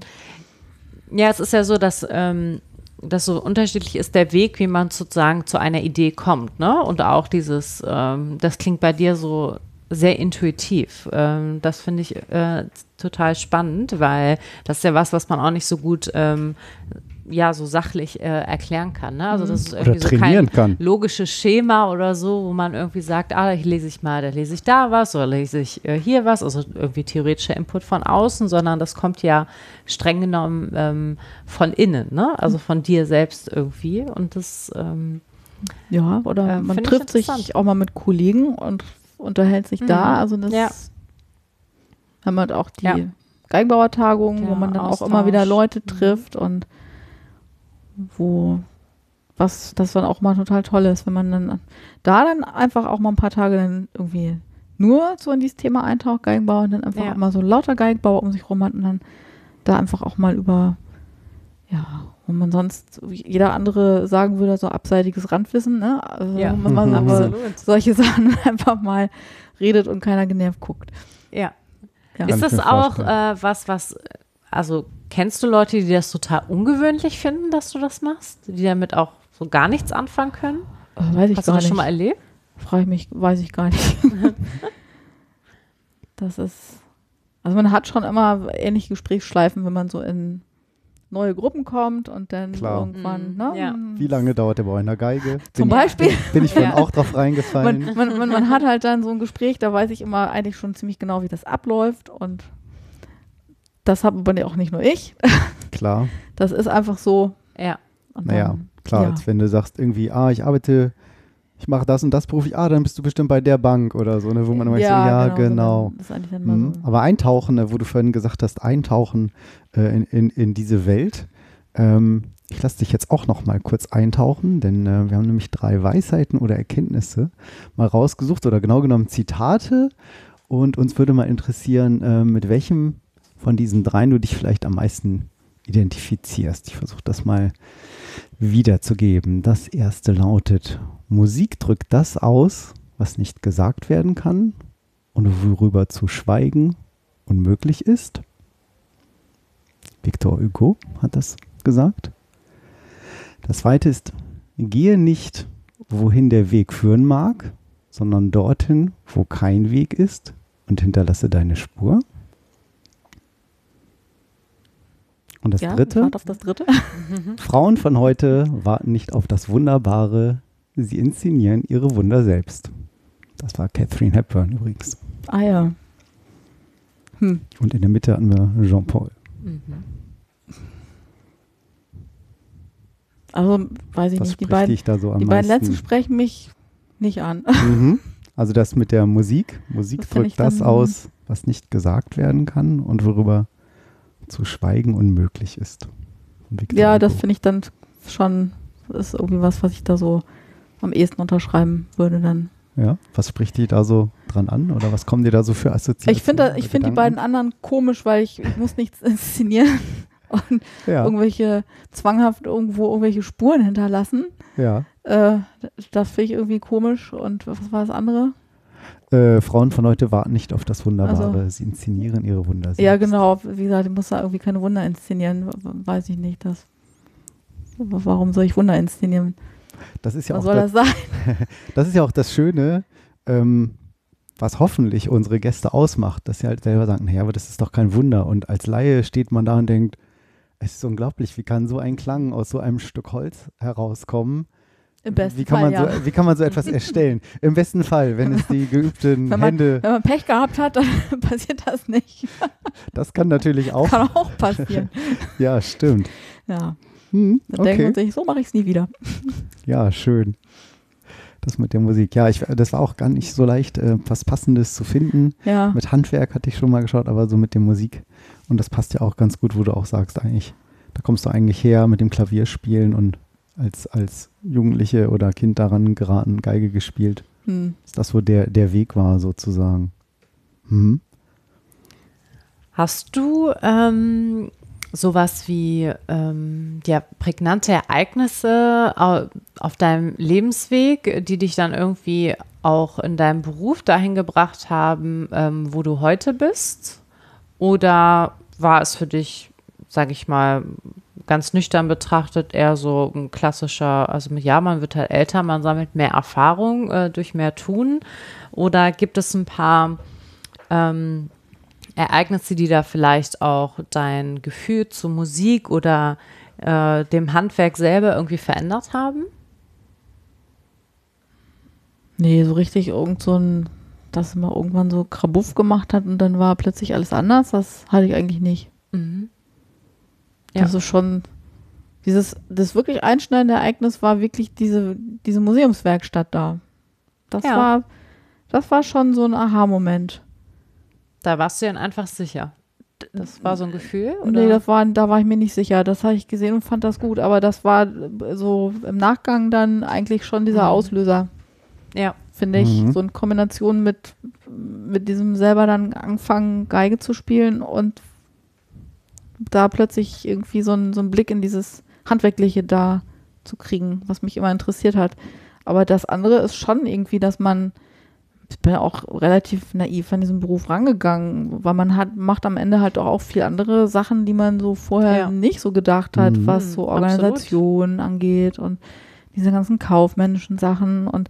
Ja, es ist ja so, dass, ähm, dass so unterschiedlich ist der Weg, wie man sozusagen zu einer Idee kommt. Ne? Und auch dieses, ähm, das klingt bei dir so sehr intuitiv. Ähm, das finde ich äh, total spannend, weil das ist ja was, was man auch nicht so gut ähm, ja so sachlich äh, erklären kann. Ne? Also das ist Oder irgendwie so kein kann. logisches Schema oder so, wo man irgendwie sagt, ah, ich lese ich mal, da lese ich da was oder lese ich äh, hier was, also irgendwie theoretischer Input von außen, sondern das kommt ja streng genommen ähm, von innen, ne? Also von dir selbst irgendwie und das ähm, Ja, oder Äh, man trifft sich auch mal mit Kollegen und unterhält sich da. Mhm. Also das Ja. haben wir auch die Ja. Geigenbauertagungen, wo Der man dann auch immer wieder Austausch. Leute Mhm. trifft und wo was das dann auch mal total toll ist, wenn man dann da dann einfach auch mal ein paar Tage dann irgendwie nur so in dieses Thema eintaucht, Geigenbau und dann einfach Ja. auch mal so lauter Geigenbauer um sich rum hat und dann da einfach auch mal über ja, wo man sonst jeder andere sagen würde, so abseitiges Randwissen, ne? Also, Ja. wenn man aber solche Sachen einfach mal redet und keiner genervt guckt. Ja. Ja. Ist das auch äh, was, was, also kennst du Leute, die das total ungewöhnlich finden, dass du das machst? Die damit auch so gar nichts anfangen können? Äh, weiß ich Hast du gar das nicht. schon mal erlebt? Frage ich mich, weiß ich gar nicht. das ist, also man hat schon immer ähnliche Gesprächsschleifen, wenn man so in neue Gruppen kommt und dann Klar. irgendwann, Mhm, ne? ja. Wie lange dauert der bei einer Geige? Zum bin, Beispiel. Bin ich vorhin Ja. auch drauf reingefallen. Man, man, man, man hat halt dann so ein Gespräch, da weiß ich immer eigentlich schon ziemlich genau, wie das abläuft und das habe aber auch nicht nur ich. Klar. Das ist einfach so. Ja. Und Naja, dann- klar, ja. als wenn du sagst irgendwie, ah, ich arbeite, ich mache das und das beruflich, ah, dann bist du bestimmt bei der Bank oder so, ne, wo man immer so, ja, genau. so, Das ist eigentlich dann mal Mhm. so. Aber eintauchen, ne, wo du vorhin gesagt hast, eintauchen äh, in, in, in diese Welt. Ähm, ich lasse dich jetzt auch noch mal kurz eintauchen, denn äh, wir haben nämlich drei Weisheiten oder Erkenntnisse mal rausgesucht oder genau genommen Zitate. Und uns würde mal interessieren, äh, mit welchem von diesen dreien du dich vielleicht am meisten identifizierst. Ich versuche das mal wiederzugeben. Das erste lautet, Musik drückt das aus, was nicht gesagt werden kann und worüber zu schweigen unmöglich ist. Victor Hugo hat das gesagt. Das zweite ist, gehe nicht, wohin der Weg führen mag, sondern dorthin, wo kein Weg ist und hinterlasse deine Spur. Und das ja, dritte, warte auf das dritte. Frauen von heute warten nicht auf das Wunderbare, sie inszenieren ihre Wunder selbst. Das war Catherine Hepburn übrigens. Ah ja. Hm. Und in der Mitte hatten wir Jean-Paul. Mhm. Also weiß ich Was nicht. Die beiden, dich da so die beiden letzten sprechen mich nicht an. Mhm. Also das mit der Musik. Musik Das drückt ich das aus, was nicht gesagt werden kann und worüber zu schweigen unmöglich ist. Ja, das finde ich dann schon, ist irgendwie was, was ich da so am ehesten unterschreiben würde dann. Ja, was spricht dich da so dran an oder was kommen dir da so für Assoziationen? Ich finde ich finde die beiden anderen komisch, weil ich, ich muss nichts inszenieren. und Ja, irgendwelche zwanghaft irgendwo irgendwelche Spuren hinterlassen. ja. Äh, das finde ich irgendwie komisch. Und was war das andere? Äh, Frauen von heute warten nicht auf das Wunderbare. Also- Sie inszenieren ihre Wunder selbst. Ja, genau. Wie gesagt, ich muss da irgendwie keine Wunder inszenieren. Weiß ich nicht. Das, warum soll ich Wunder inszenieren? Das ist ja Was auch soll das, das sein? das ist ja auch das Schöne, ähm, was hoffentlich unsere Gäste ausmacht, dass sie halt selber sagen, naja, aber das ist doch kein Wunder. Und als Laie steht man da und denkt, es ist unglaublich, wie kann so ein Klang aus so einem Stück Holz herauskommen? Im besten wie kann Fall, man ja. so, wie kann man so etwas erstellen? Im besten Fall, wenn es die geübten Wenn man- Hände, Wenn man Pech gehabt hat, dann passiert das nicht. das kann natürlich auch. Kann auch passieren. Ja, stimmt. Ja, Hm, dann denkt man okay. sich, so mache ich es nie wieder. Ja, schön. Das mit der Musik. Ja, ich, das war auch gar nicht so leicht, äh, was Passendes zu finden. Ja, Mit Handwerk hatte ich schon mal geschaut, aber so mit der Musik. Und das passt ja auch ganz gut, wo du auch sagst, eigentlich, da kommst du eigentlich her mit dem Klavierspielen und als, als Jugendliche oder Kind daran geraten, Geige gespielt. hm. Ist das, wo der, der Weg war, sozusagen. Hm? Hast du ähm, sowas wie ähm, ja, prägnante Ereignisse au auf deinem Lebensweg, die dich dann irgendwie auch in deinem Beruf dahin gebracht haben, ähm, wo du heute bist? Oder war es für dich, sage ich mal, ganz nüchtern betrachtet eher so ein klassischer, also ja, man wird halt älter, man sammelt mehr Erfahrung äh, durch mehr Tun? Oder gibt es ein paar ähm, Ereignisse, die da vielleicht auch dein Gefühl zur Musik oder äh, dem Handwerk selber irgendwie verändert haben? Nee, so richtig irgend so ein, dass man irgendwann so Krabuff gemacht hat und dann war plötzlich alles anders, das hatte ich eigentlich nicht. Mhm. Ja. Das ist schon, dieses, das wirklich einschneidende Ereignis war wirklich diese, diese Museumswerkstatt da. Das Ja. war, das war schon so ein Aha-Moment. Da warst du dann einfach sicher. Das war so ein Gefühl? Oder? Nee, das war, da war ich mir nicht sicher. Das habe ich gesehen und fand das gut, aber das war äh, so im Nachgang dann eigentlich schon dieser Mhm. Auslöser. ja. finde ich. Mhm. So in Kombination mit, mit diesem selber dann anfangen, Geige zu spielen und da plötzlich irgendwie so ein, so ein Blick in dieses Handwerkliche da zu kriegen, was mich immer interessiert hat. Aber das andere ist schon irgendwie, dass man, ich bin auch relativ naiv an diesen Beruf rangegangen, weil man hat, macht am Ende halt auch viel andere Sachen, die man so vorher Ja. nicht so gedacht hat, Mhm. was so Mhm, absolut. Organisation angeht und diese ganzen kaufmännischen Sachen und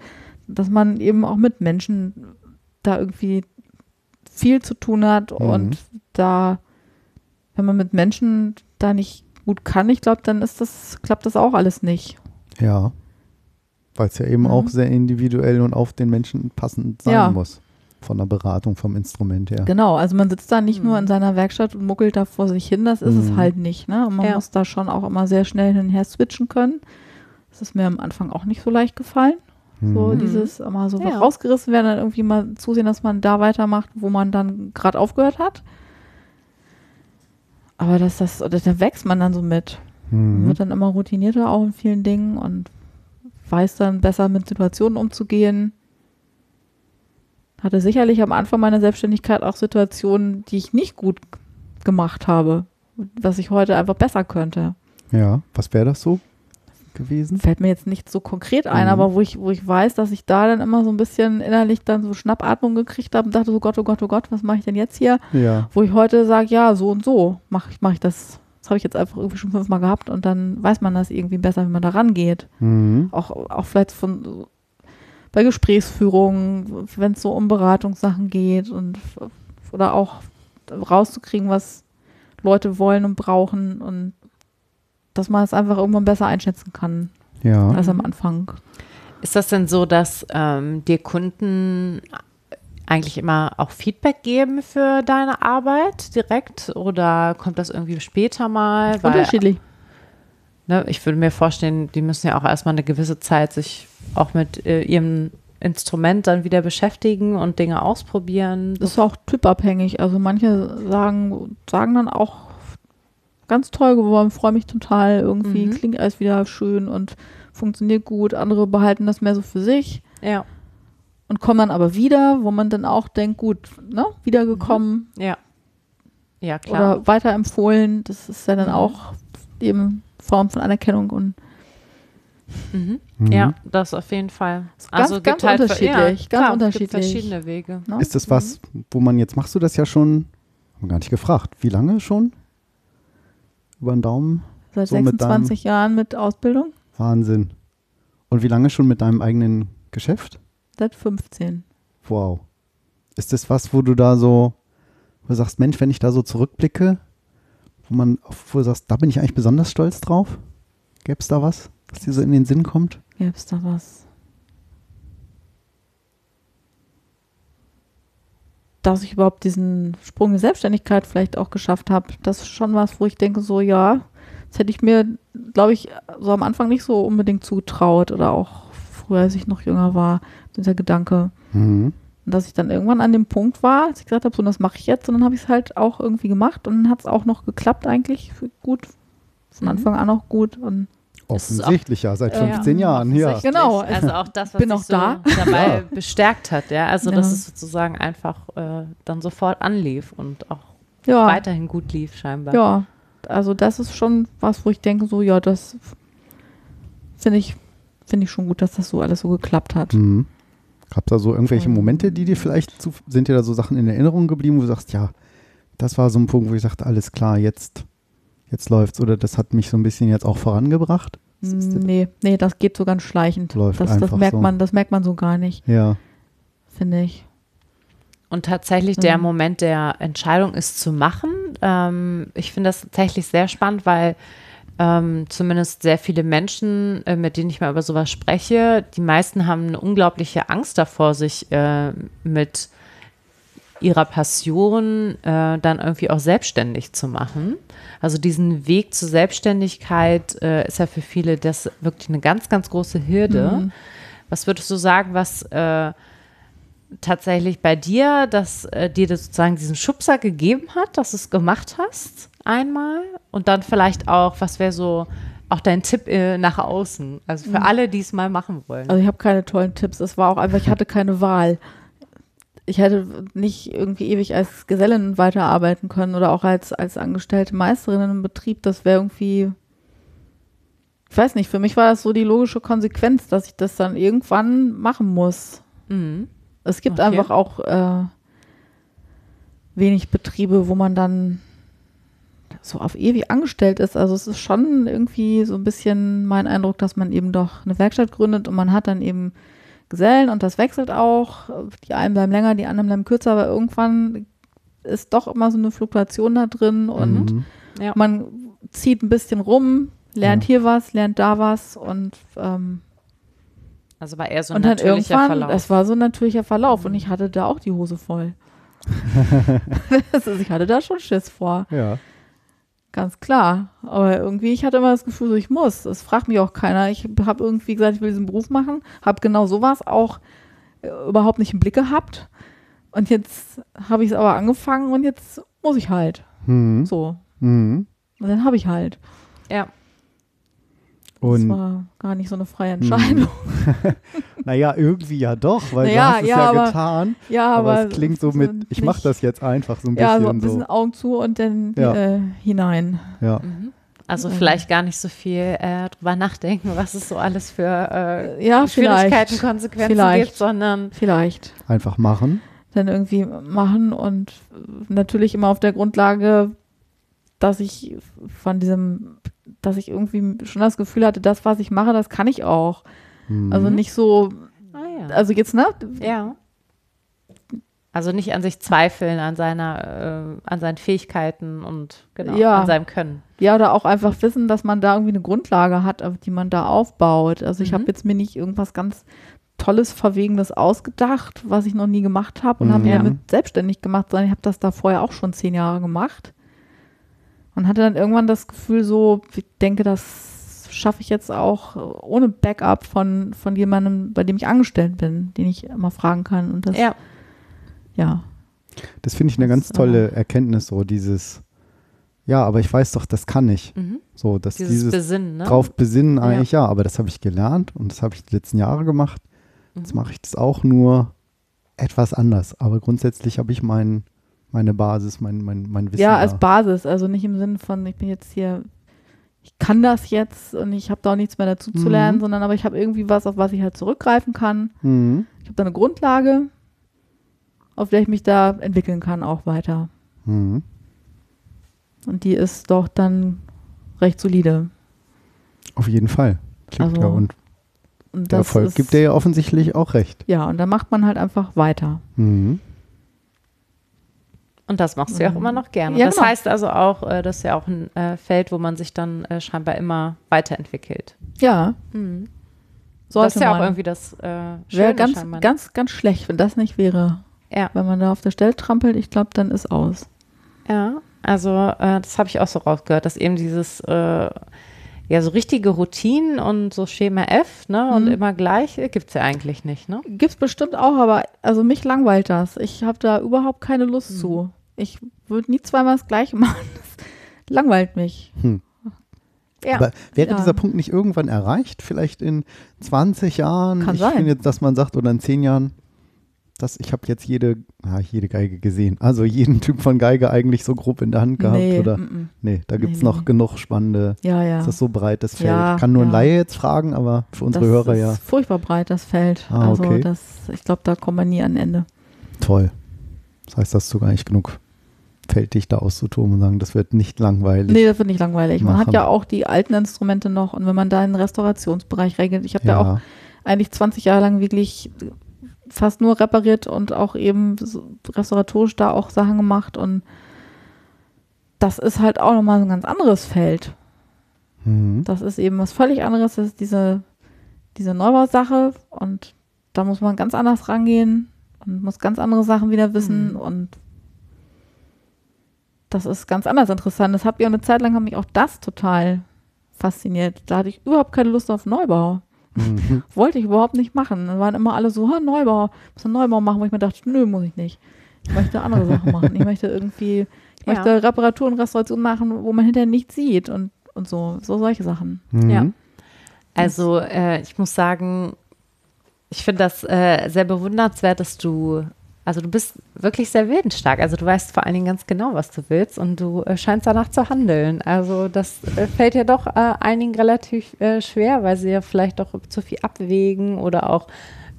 dass man eben auch mit Menschen da irgendwie viel zu tun hat Mhm. und da, wenn man mit Menschen da nicht gut kann, ich glaube, dann ist das, klappt das auch alles nicht. Ja. Weil es ja eben Mhm. auch sehr individuell und auf den Menschen passend sein Ja. muss. Von der Beratung, vom Instrument her. Genau, also man sitzt da nicht nur Mhm. in seiner Werkstatt und muckelt da vor sich hin, das ist es Mhm. halt nicht. Ne? Und man Ja. muss da schon auch immer sehr schnell hin und her switchen können. Das ist mir am Anfang auch nicht so leicht gefallen. So Mhm. dieses immer so Ja. rausgerissen werden, dann irgendwie mal zusehen, dass man da weitermacht, wo man dann gerade aufgehört hat. Aber das, das, oder da wächst man dann so mit. Mhm. wird dann immer routinierter auch in vielen Dingen und weiß dann besser mit Situationen umzugehen. Hatte sicherlich am Anfang meiner Selbstständigkeit auch Situationen, die ich nicht gut gemacht habe, was ich heute einfach besser könnte. Ja, was wäre das so gewesen? Fällt mir jetzt nicht so konkret ein, Mhm. aber wo ich, wo ich weiß, dass ich da dann immer so ein bisschen innerlich dann so Schnappatmung gekriegt habe und dachte so Gott, oh Gott, oh Gott, was mache ich denn jetzt hier? Ja. Wo ich heute sage, ja, so und so mache ich, mach ich das. Das habe ich jetzt einfach irgendwie schon fünfmal gehabt und dann weiß man das irgendwie besser, wenn man da rangeht. Mhm. Auch, auch vielleicht von bei Gesprächsführungen, wenn es so um Beratungssachen geht und oder auch rauszukriegen, was Leute wollen und brauchen und dass man es einfach irgendwann besser einschätzen kann Ja. als am Anfang. Ist das denn so, dass ähm, dir Kunden eigentlich immer auch Feedback geben für deine Arbeit direkt oder kommt das irgendwie später mal? Weil, Unterschiedlich. ne, ich würde mir vorstellen, die müssen ja auch erstmal eine gewisse Zeit sich auch mit äh, ihrem Instrument dann wieder beschäftigen und Dinge ausprobieren. Das ist auch typabhängig. Also manche sagen, sagen dann auch ganz toll geworden, freue mich total, irgendwie Mhm. klingt alles wieder schön und funktioniert gut. Andere behalten das mehr so für sich. Ja, und kommen dann aber wieder, wo man dann auch denkt, gut, ne, wiedergekommen. ja. Ja, klar. oder weiterempfohlen. Das ist ja dann Mhm. auch eben Form von Anerkennung und Mhm. Mhm. Ja, das auf jeden Fall. ganz- Also ganz halt, unterschiedlich, Ja, ganz klar, es unterschiedlich. Gibt verschiedene Wege. ne? Ist das was, wo man jetzt, machst du das ja schon, haben wir gar nicht gefragt, wie lange schon? Über den Daumen? seit so mit 26 Jahren mit Ausbildung? Wahnsinn. Und wie lange schon mit deinem eigenen Geschäft? Seit 15. Wow. Ist das was, wo du da so, wo du sagst, Mensch, wenn ich da so zurückblicke, wo man, wo du sagst, da bin ich eigentlich besonders stolz drauf? Gäbe es da was, was dir so in den Sinn kommt? Gäbe es da was? Dass ich überhaupt diesen Sprung in Selbstständigkeit vielleicht auch geschafft habe, das ist schon was, wo ich denke, so ja, das hätte ich mir, glaube ich, so am Anfang nicht so unbedingt zutraut oder auch früher, als ich noch jünger war, dieser Gedanke. Mhm. Und dass ich dann irgendwann an dem Punkt war, als ich gesagt habe, so das mache ich jetzt, und dann habe ich es halt auch irgendwie gemacht und dann hat es auch noch geklappt eigentlich gut, von Mhm. Anfang an auch gut und Es ist auch- Offensichtlich, ja, seit Ja. 15 Jahren, ja. Genau. Also auch das, was Bin auch so da. dabei Ja. bestärkt hat, ja. Also dass Ja. es sozusagen einfach äh, dann sofort anlief und auch ja. weiterhin gut lief scheinbar. Ja, also das ist schon was, wo ich denke, so, ja, das finde ich, finde ich schon gut, dass das so alles so geklappt hat. Mhm. Gab es da so irgendwelche. Momente, die dir vielleicht zu, sind dir da so Sachen in Erinnerung geblieben, wo du sagst, ja, das war so ein Punkt, wo ich sagte, alles klar, jetzt, jetzt läuft's oder das hat mich so ein bisschen jetzt auch vorangebracht? Das ist- Nee, nee, das geht so ganz schleichend. Läuft das, das einfach merkt so. man, das merkt man so gar nicht, Ja. finde ich. Und tatsächlich der Mhm. Moment der Entscheidung ist zu machen. Ähm, ich finde das tatsächlich sehr spannend, weil ähm, zumindest sehr viele Menschen, äh, mit denen ich mal über sowas spreche, die meisten haben eine unglaubliche Angst davor, sich äh, mit ihrer Passion äh, dann irgendwie auch selbstständig zu machen. Also diesen Weg zur Selbstständigkeit äh, ist ja für viele das wirklich eine ganz, ganz große Hürde. Mhm. Was würdest du sagen, was äh, tatsächlich bei dir, dass äh, dir das sozusagen diesen Schubser gegeben hat, dass du es gemacht hast einmal und dann vielleicht auch, was wäre so auch dein Tipp äh, nach außen, also für alle, die es mal machen wollen. Also ich habe keine tollen Tipps. Es war auch einfach, ich hatte keine Wahl. Ich hätte nicht irgendwie ewig als Gesellin weiterarbeiten können oder auch als, als angestellte Meisterin im Betrieb. Das wäre irgendwie, ich weiß nicht, für mich war das so die logische Konsequenz, dass ich das dann irgendwann machen muss. Mhm. Es gibt Okay. einfach auch äh, wenig Betriebe, wo man dann so auf ewig angestellt ist. Also es ist schon irgendwie so ein bisschen mein Eindruck, dass man eben doch eine Werkstatt gründet und man hat dann eben Gesellen und das wechselt auch. Die einen bleiben länger, die anderen bleiben kürzer, aber irgendwann ist doch immer so eine Fluktuation da drin und Mhm. Ja. man zieht ein bisschen rum, lernt Ja. hier was, lernt da was und ähm, Also war eher so ein und dann natürlicher irgendwann, Verlauf. das war so ein natürlicher Verlauf und ich hatte da auch die Hose voll. ist, ich hatte da schon Schiss vor, Ja. Ganz klar. Aber irgendwie, ich hatte immer das Gefühl, so ich muss. Es fragt mich auch keiner. Ich habe irgendwie gesagt, ich will diesen Beruf machen, habe genau sowas auch äh, überhaupt nicht im Blick gehabt. Und jetzt habe ich es aber angefangen und jetzt muss ich halt. Mhm. So. Mhm. Und dann habe ich halt. ja. Das Und war gar nicht so eine freie Entscheidung. naja, irgendwie ja doch, weil Naja, du hast es ja, ja, aber- getan. Ja, aber, aber, es klingt so mit, ich mache das jetzt einfach so ein Ja, bisschen so ein bisschen so. Augen zu und dann Ja. äh, hinein. Ja. Also Mhm. vielleicht gar nicht so viel äh, drüber nachdenken, was es so alles für äh, Ja, Schwierigkeiten. Konsequenzen Vielleicht. gibt, sondern Vielleicht. Einfach machen. dann irgendwie machen und natürlich immer auf der Grundlage, dass ich von diesem, dass ich irgendwie schon das Gefühl hatte, das, was ich mache, das kann ich auch. Mhm. Also nicht so, ah, ja. also jetzt, ne? ja. Also nicht an sich zweifeln, an seiner, äh, an seinen Fähigkeiten und genau, Ja. an seinem Können. Ja, oder auch einfach wissen, dass man da irgendwie eine Grundlage hat, auf die man da aufbaut. Also ich Mhm. habe jetzt mir nicht irgendwas ganz Tolles, Verwegenes ausgedacht, was ich noch nie gemacht habe und Mhm. habe mir Ja. damit selbstständig gemacht, sondern ich habe das da vorher auch schon zehn Jahre gemacht. Und hatte dann irgendwann das Gefühl so, ich denke, das schaffe ich jetzt auch ohne Backup von, von jemandem, bei dem ich angestellt bin, den ich immer fragen kann. Und das, Ja. ja. Das finde ich eine Das, ganz tolle Erkenntnis, so dieses, ja, aber ich weiß doch, das kann ich. Mhm. So, dass Dieses, dieses, Besinnen, ne? drauf besinnen eigentlich, ja. aber das habe ich gelernt und das habe ich die letzten Jahre gemacht. Jetzt Mhm. mache ich das auch nur etwas anders. Aber grundsätzlich habe ich mein, meine Basis, mein, mein, mein Wissen. Ja, als da. Basis, also nicht im Sinne von, ich bin jetzt hier, ich kann das jetzt und ich habe da auch nichts mehr dazu zu Mhm. lernen, sondern aber ich habe irgendwie was, auf was ich halt zurückgreifen kann. Mhm. Ich habe da eine Grundlage, auf der ich mich da entwickeln kann, auch weiter. Mhm. Und die ist doch dann recht solide. Auf jeden Fall. Klingt Also, ja. Und Und der Erfolg ist, gibt dir ja offensichtlich auch recht. Ja, und dann macht man halt einfach weiter. Mhm. Und das machst du ja auch Mhm. immer noch gerne. Ja, das genau. heißt also auch, äh, das ist ja auch ein äh, Feld, wo man sich dann äh, scheinbar immer weiterentwickelt. Ja, Mhm. sollte das ist ja auch irgendwie das äh, Wäre ganz, scheinbar. ganz, ganz schlecht, wenn das nicht wäre. ja. Wenn man da auf der Stelle trampelt, ich glaube, dann ist aus. Ja, also äh, das habe ich auch so rausgehört, dass eben dieses, äh, ja, so richtige Routinen und so Schema F, ne, und Mhm. immer gleich gibt es ja eigentlich nicht, ne? Gibt's bestimmt auch, aber also mich langweilt das. Ich habe da überhaupt keine Lust zu. Ich würde nie zweimal das gleiche machen. Das langweilt mich. Ja. Aber wäre Ja. dieser Punkt nicht irgendwann erreicht? Vielleicht in 20 Jahren? Kann ich sein. finde jetzt, dass man sagt, oder in 10 Jahren, dass ich habe jetzt jede, ah, jede Geige gesehen. Also jeden Typ von Geige eigentlich so grob in der Hand gehabt. nee, oder? mm, mm. Nee, da gibt es Nee, noch nee. genug spannende. ja, ja. Ist das so breit, das Feld? Ja, Kann nur ein ja. Laie jetzt fragen, aber für unsere das Hörer ist ja furchtbar breit, das Feld. Ah, also okay. das, ich glaube, da kommt man nie an Ende. toll. Das heißt, das ist sogar nicht genug Feld, dich da auszutoben und sagen, das wird nicht langweilig. Nee, das wird nicht langweilig. Man hat ja auch die alten Instrumente noch und wenn man da in den Restaurationsbereich regelt, ich habe ja. auch eigentlich 20 Jahre lang wirklich fast nur repariert und auch eben restauratorisch da auch Sachen gemacht und das ist halt auch nochmal so ein ganz anderes Feld. Mhm. Das ist eben was völlig anderes, das ist diese, diese Neubausache und da muss man ganz anders rangehen und muss ganz andere Sachen wieder wissen Mhm. und das ist ganz anders interessant. Das hat mich auch eine Zeit lang hat mich auch das total fasziniert. Da hatte ich überhaupt keine Lust auf Neubau. Mhm. Wollte ich überhaupt nicht machen. Dann waren immer alle so, ha, Neubau, muss einen Neubau machen, wo ich mir dachte, nö, muss ich nicht. Ich möchte andere Sachen machen. Ich möchte irgendwie, ich Ja. möchte Reparatur und Restauration machen, wo man hinterher nichts sieht und, und so, so solche Sachen. Mhm. Ja. Also äh, ich muss sagen, ich finde das äh, sehr bewundernswert, dass du, also du bist wirklich sehr willensstark. Also du weißt vor allen Dingen ganz genau, was du willst und du äh, scheinst danach zu handeln. Also das äh, fällt ja doch äh, einigen relativ äh, schwer, weil sie ja vielleicht doch zu viel abwägen oder auch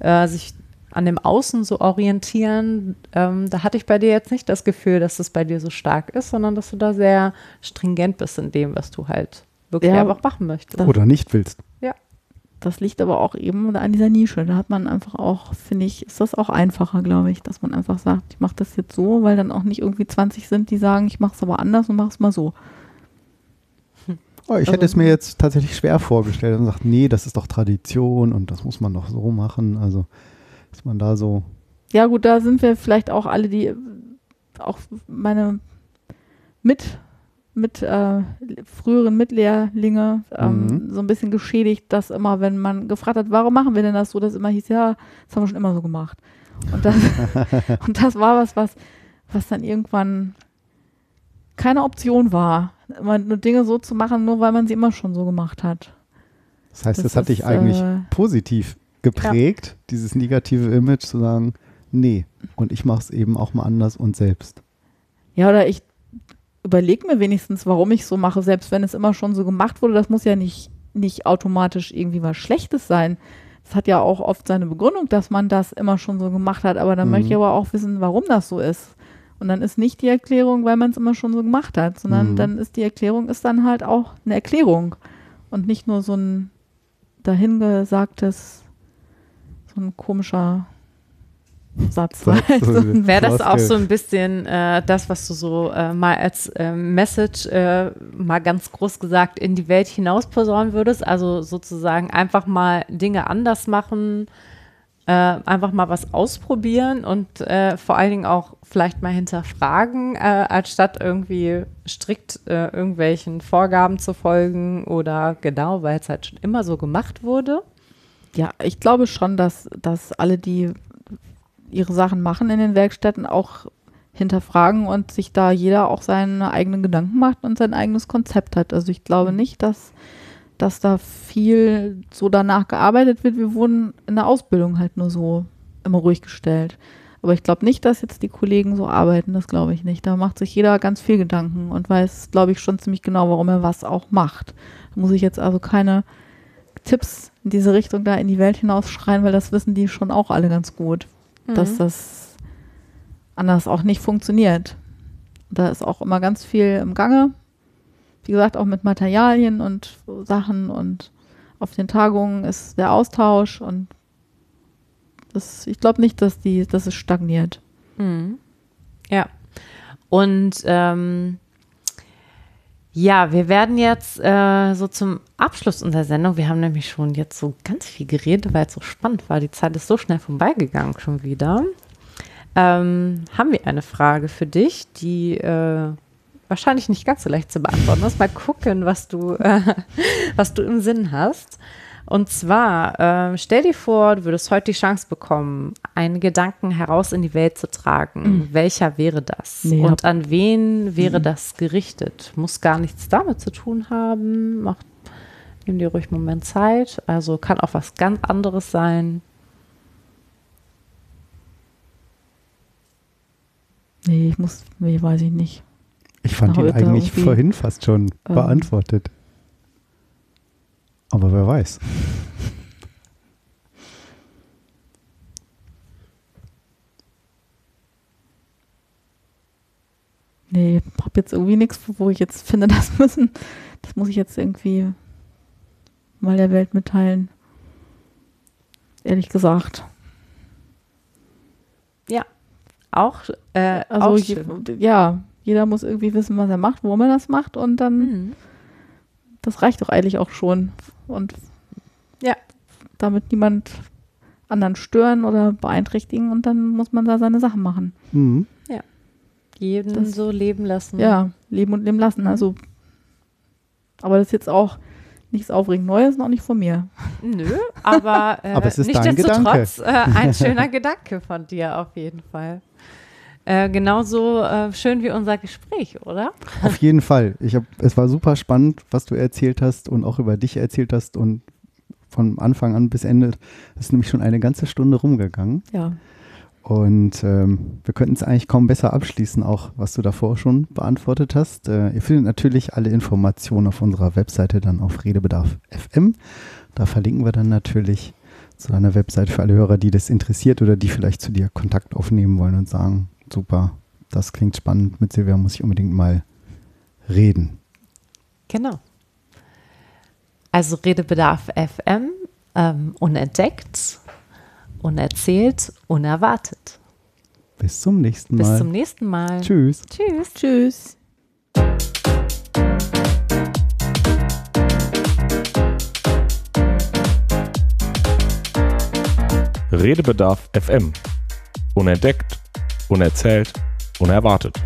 äh, sich an dem Außen so orientieren. Ähm, da hatte ich bei dir jetzt nicht das Gefühl, dass das bei dir so stark ist, sondern dass du da sehr stringent bist in dem, was du halt wirklich Ja. einfach machen möchtest. Oder nicht willst. Das liegt aber auch eben an dieser Nische. Da hat man einfach auch, finde ich, ist das auch einfacher, glaube ich, dass man einfach sagt, ich mache das jetzt so, weil dann auch nicht irgendwie 20 sind, die sagen, ich mache es aber anders und mache es mal so. Oh, ich Also- hätte es mir jetzt tatsächlich schwer vorgestellt und sagt, nee, das ist doch Tradition und das muss man doch so machen. Also, dass man da so. Ja, gut, da sind wir vielleicht auch alle, die auch meine mit, mit äh, früheren Mitlehrlinge ähm, Mhm. so ein bisschen geschädigt, dass immer, wenn man gefragt hat, warum machen wir denn das so, dass immer hieß, ja, das haben wir schon immer so gemacht. Und das, und das war was, was, was dann irgendwann keine Option war, immer nur Dinge so zu machen, nur weil man sie immer schon so gemacht hat. Das heißt, das, Das hat dich eigentlich äh, positiv geprägt, dieses negative Image zu sagen, nee, und ich mache es eben auch mal anders und selbst. Ja, oder ich überlege mir wenigstens, warum ich so mache, selbst wenn es immer schon so gemacht wurde. Das muss ja nicht, nicht automatisch irgendwie was Schlechtes sein. Das hat ja auch oft seine Begründung, dass man das immer schon so gemacht hat. Aber dann Mhm. möchte ich aber auch wissen, warum das so ist. Und dann ist nicht die Erklärung, weil man es immer schon so gemacht hat, sondern Mhm. dann ist die Erklärung ist dann halt auch eine Erklärung und nicht nur so ein dahingesagtes, so ein komischer Satz. So- halt. so- So ein- Wäre das auch so ein bisschen äh, das, was du so äh, mal als äh, Message äh, mal ganz groß gesagt in die Welt hinaus posaunen würdest? Also sozusagen einfach mal Dinge anders machen, äh, einfach mal was ausprobieren und äh, vor allen Dingen auch vielleicht mal hinterfragen, anstatt irgendwie strikt irgendwelchen Vorgaben zu folgen oder genau, weil es halt schon immer so gemacht wurde. Ja, ich glaube schon, dass, dass alle, die ihre Sachen machen in den Werkstätten, auch hinterfragen und sich da jeder auch seine eigenen Gedanken macht und sein eigenes Konzept hat. Also ich glaube nicht, dass, dass da viel so danach gearbeitet wird. Wir wurden in der Ausbildung halt nur so immer ruhig gestellt. Aber ich glaube nicht, dass jetzt die Kollegen so arbeiten, das glaube ich nicht. Da macht sich jeder ganz viel Gedanken und weiß, glaube ich, schon ziemlich genau, warum er was auch macht. Da muss ich jetzt also keine Tipps in diese Richtung da in die Welt hinausschreien, weil das wissen die schon auch alle ganz gut, Mhm. dass das anders auch nicht funktioniert. Da ist auch immer ganz viel im Gange. Wie gesagt, auch mit Materialien und Sachen und auf den Tagungen ist der Austausch und das, ich glaube nicht, dass die, dass es stagniert. Mhm. Ja. Und ähm, ja, wir werden jetzt äh, so zum Abschluss unserer Sendung, wir haben nämlich schon jetzt so ganz viel geredet, weil es so spannend war. Die Zeit ist so schnell vorbeigegangen schon wieder. Ähm, haben wir eine Frage für dich, die äh, wahrscheinlich nicht ganz so leicht zu beantworten ist. Mal gucken, was du, äh, was du im Sinn hast. Und zwar, äh, stell dir vor, du würdest heute die Chance bekommen, einen Gedanken heraus in die Welt zu tragen. Welcher wäre das? Nee, Und an wen wäre das gerichtet? Muss gar nichts damit zu tun haben. Mach, nimm dir ruhig einen Moment Zeit. Also kann auch was ganz anderes sein. Nee, ich muss, nee, weiß ich nicht. Ich fand ihn eigentlich irgendwie, vorhin fast schon ähm, beantwortet. Aber wer weiß. Nee, ich habe jetzt irgendwie nichts, wo ich jetzt finde, das müssen, das muss ich jetzt irgendwie mal der Welt mitteilen. Ehrlich gesagt. Auch, äh, Also auch je, ja, jeder muss irgendwie wissen, was er macht, warum er das macht und dann, Mhm. das reicht doch eigentlich auch schon. Und Ja. damit niemand anderen stören oder beeinträchtigen und dann muss man da seine Sachen machen. Mhm. Jeden Das- so leben lassen. Ja, leben und leben lassen. Also, aber das ist jetzt auch nichts aufregend Neues, noch nicht von mir. Nö, aber, äh, Aber es ist dein nichtsdestotrotz äh, ein schöner Gedanke von dir auf jeden Fall. Äh, genauso äh, schön wie unser Gespräch, oder? Auf jeden Fall. Ich hab, es war super spannend, was du erzählt hast und auch über dich erzählt hast und von Anfang an bis Ende ist nämlich schon eine ganze Stunde rumgegangen. Ja. Und ähm, wir könnten es eigentlich kaum besser abschließen, auch was du davor schon beantwortet hast. Äh, ihr findet natürlich alle Informationen auf unserer Webseite dann auf Redebedarf FM. Da verlinken wir dann natürlich zu deiner Webseite für alle Hörer, die das interessiert oder die vielleicht zu dir Kontakt aufnehmen wollen und sagen, super, das klingt spannend, mit Silvia muss ich unbedingt mal reden. Genau. Also Redebedarf FM, ähm, unentdeckt, unerzählt, unerwartet. Bis zum nächsten Bis Mal. zum nächsten Mal. Tschüss. Tschüss. Tschüss. Redebedarf FM. Unentdeckt, unerzählt, unerwartet.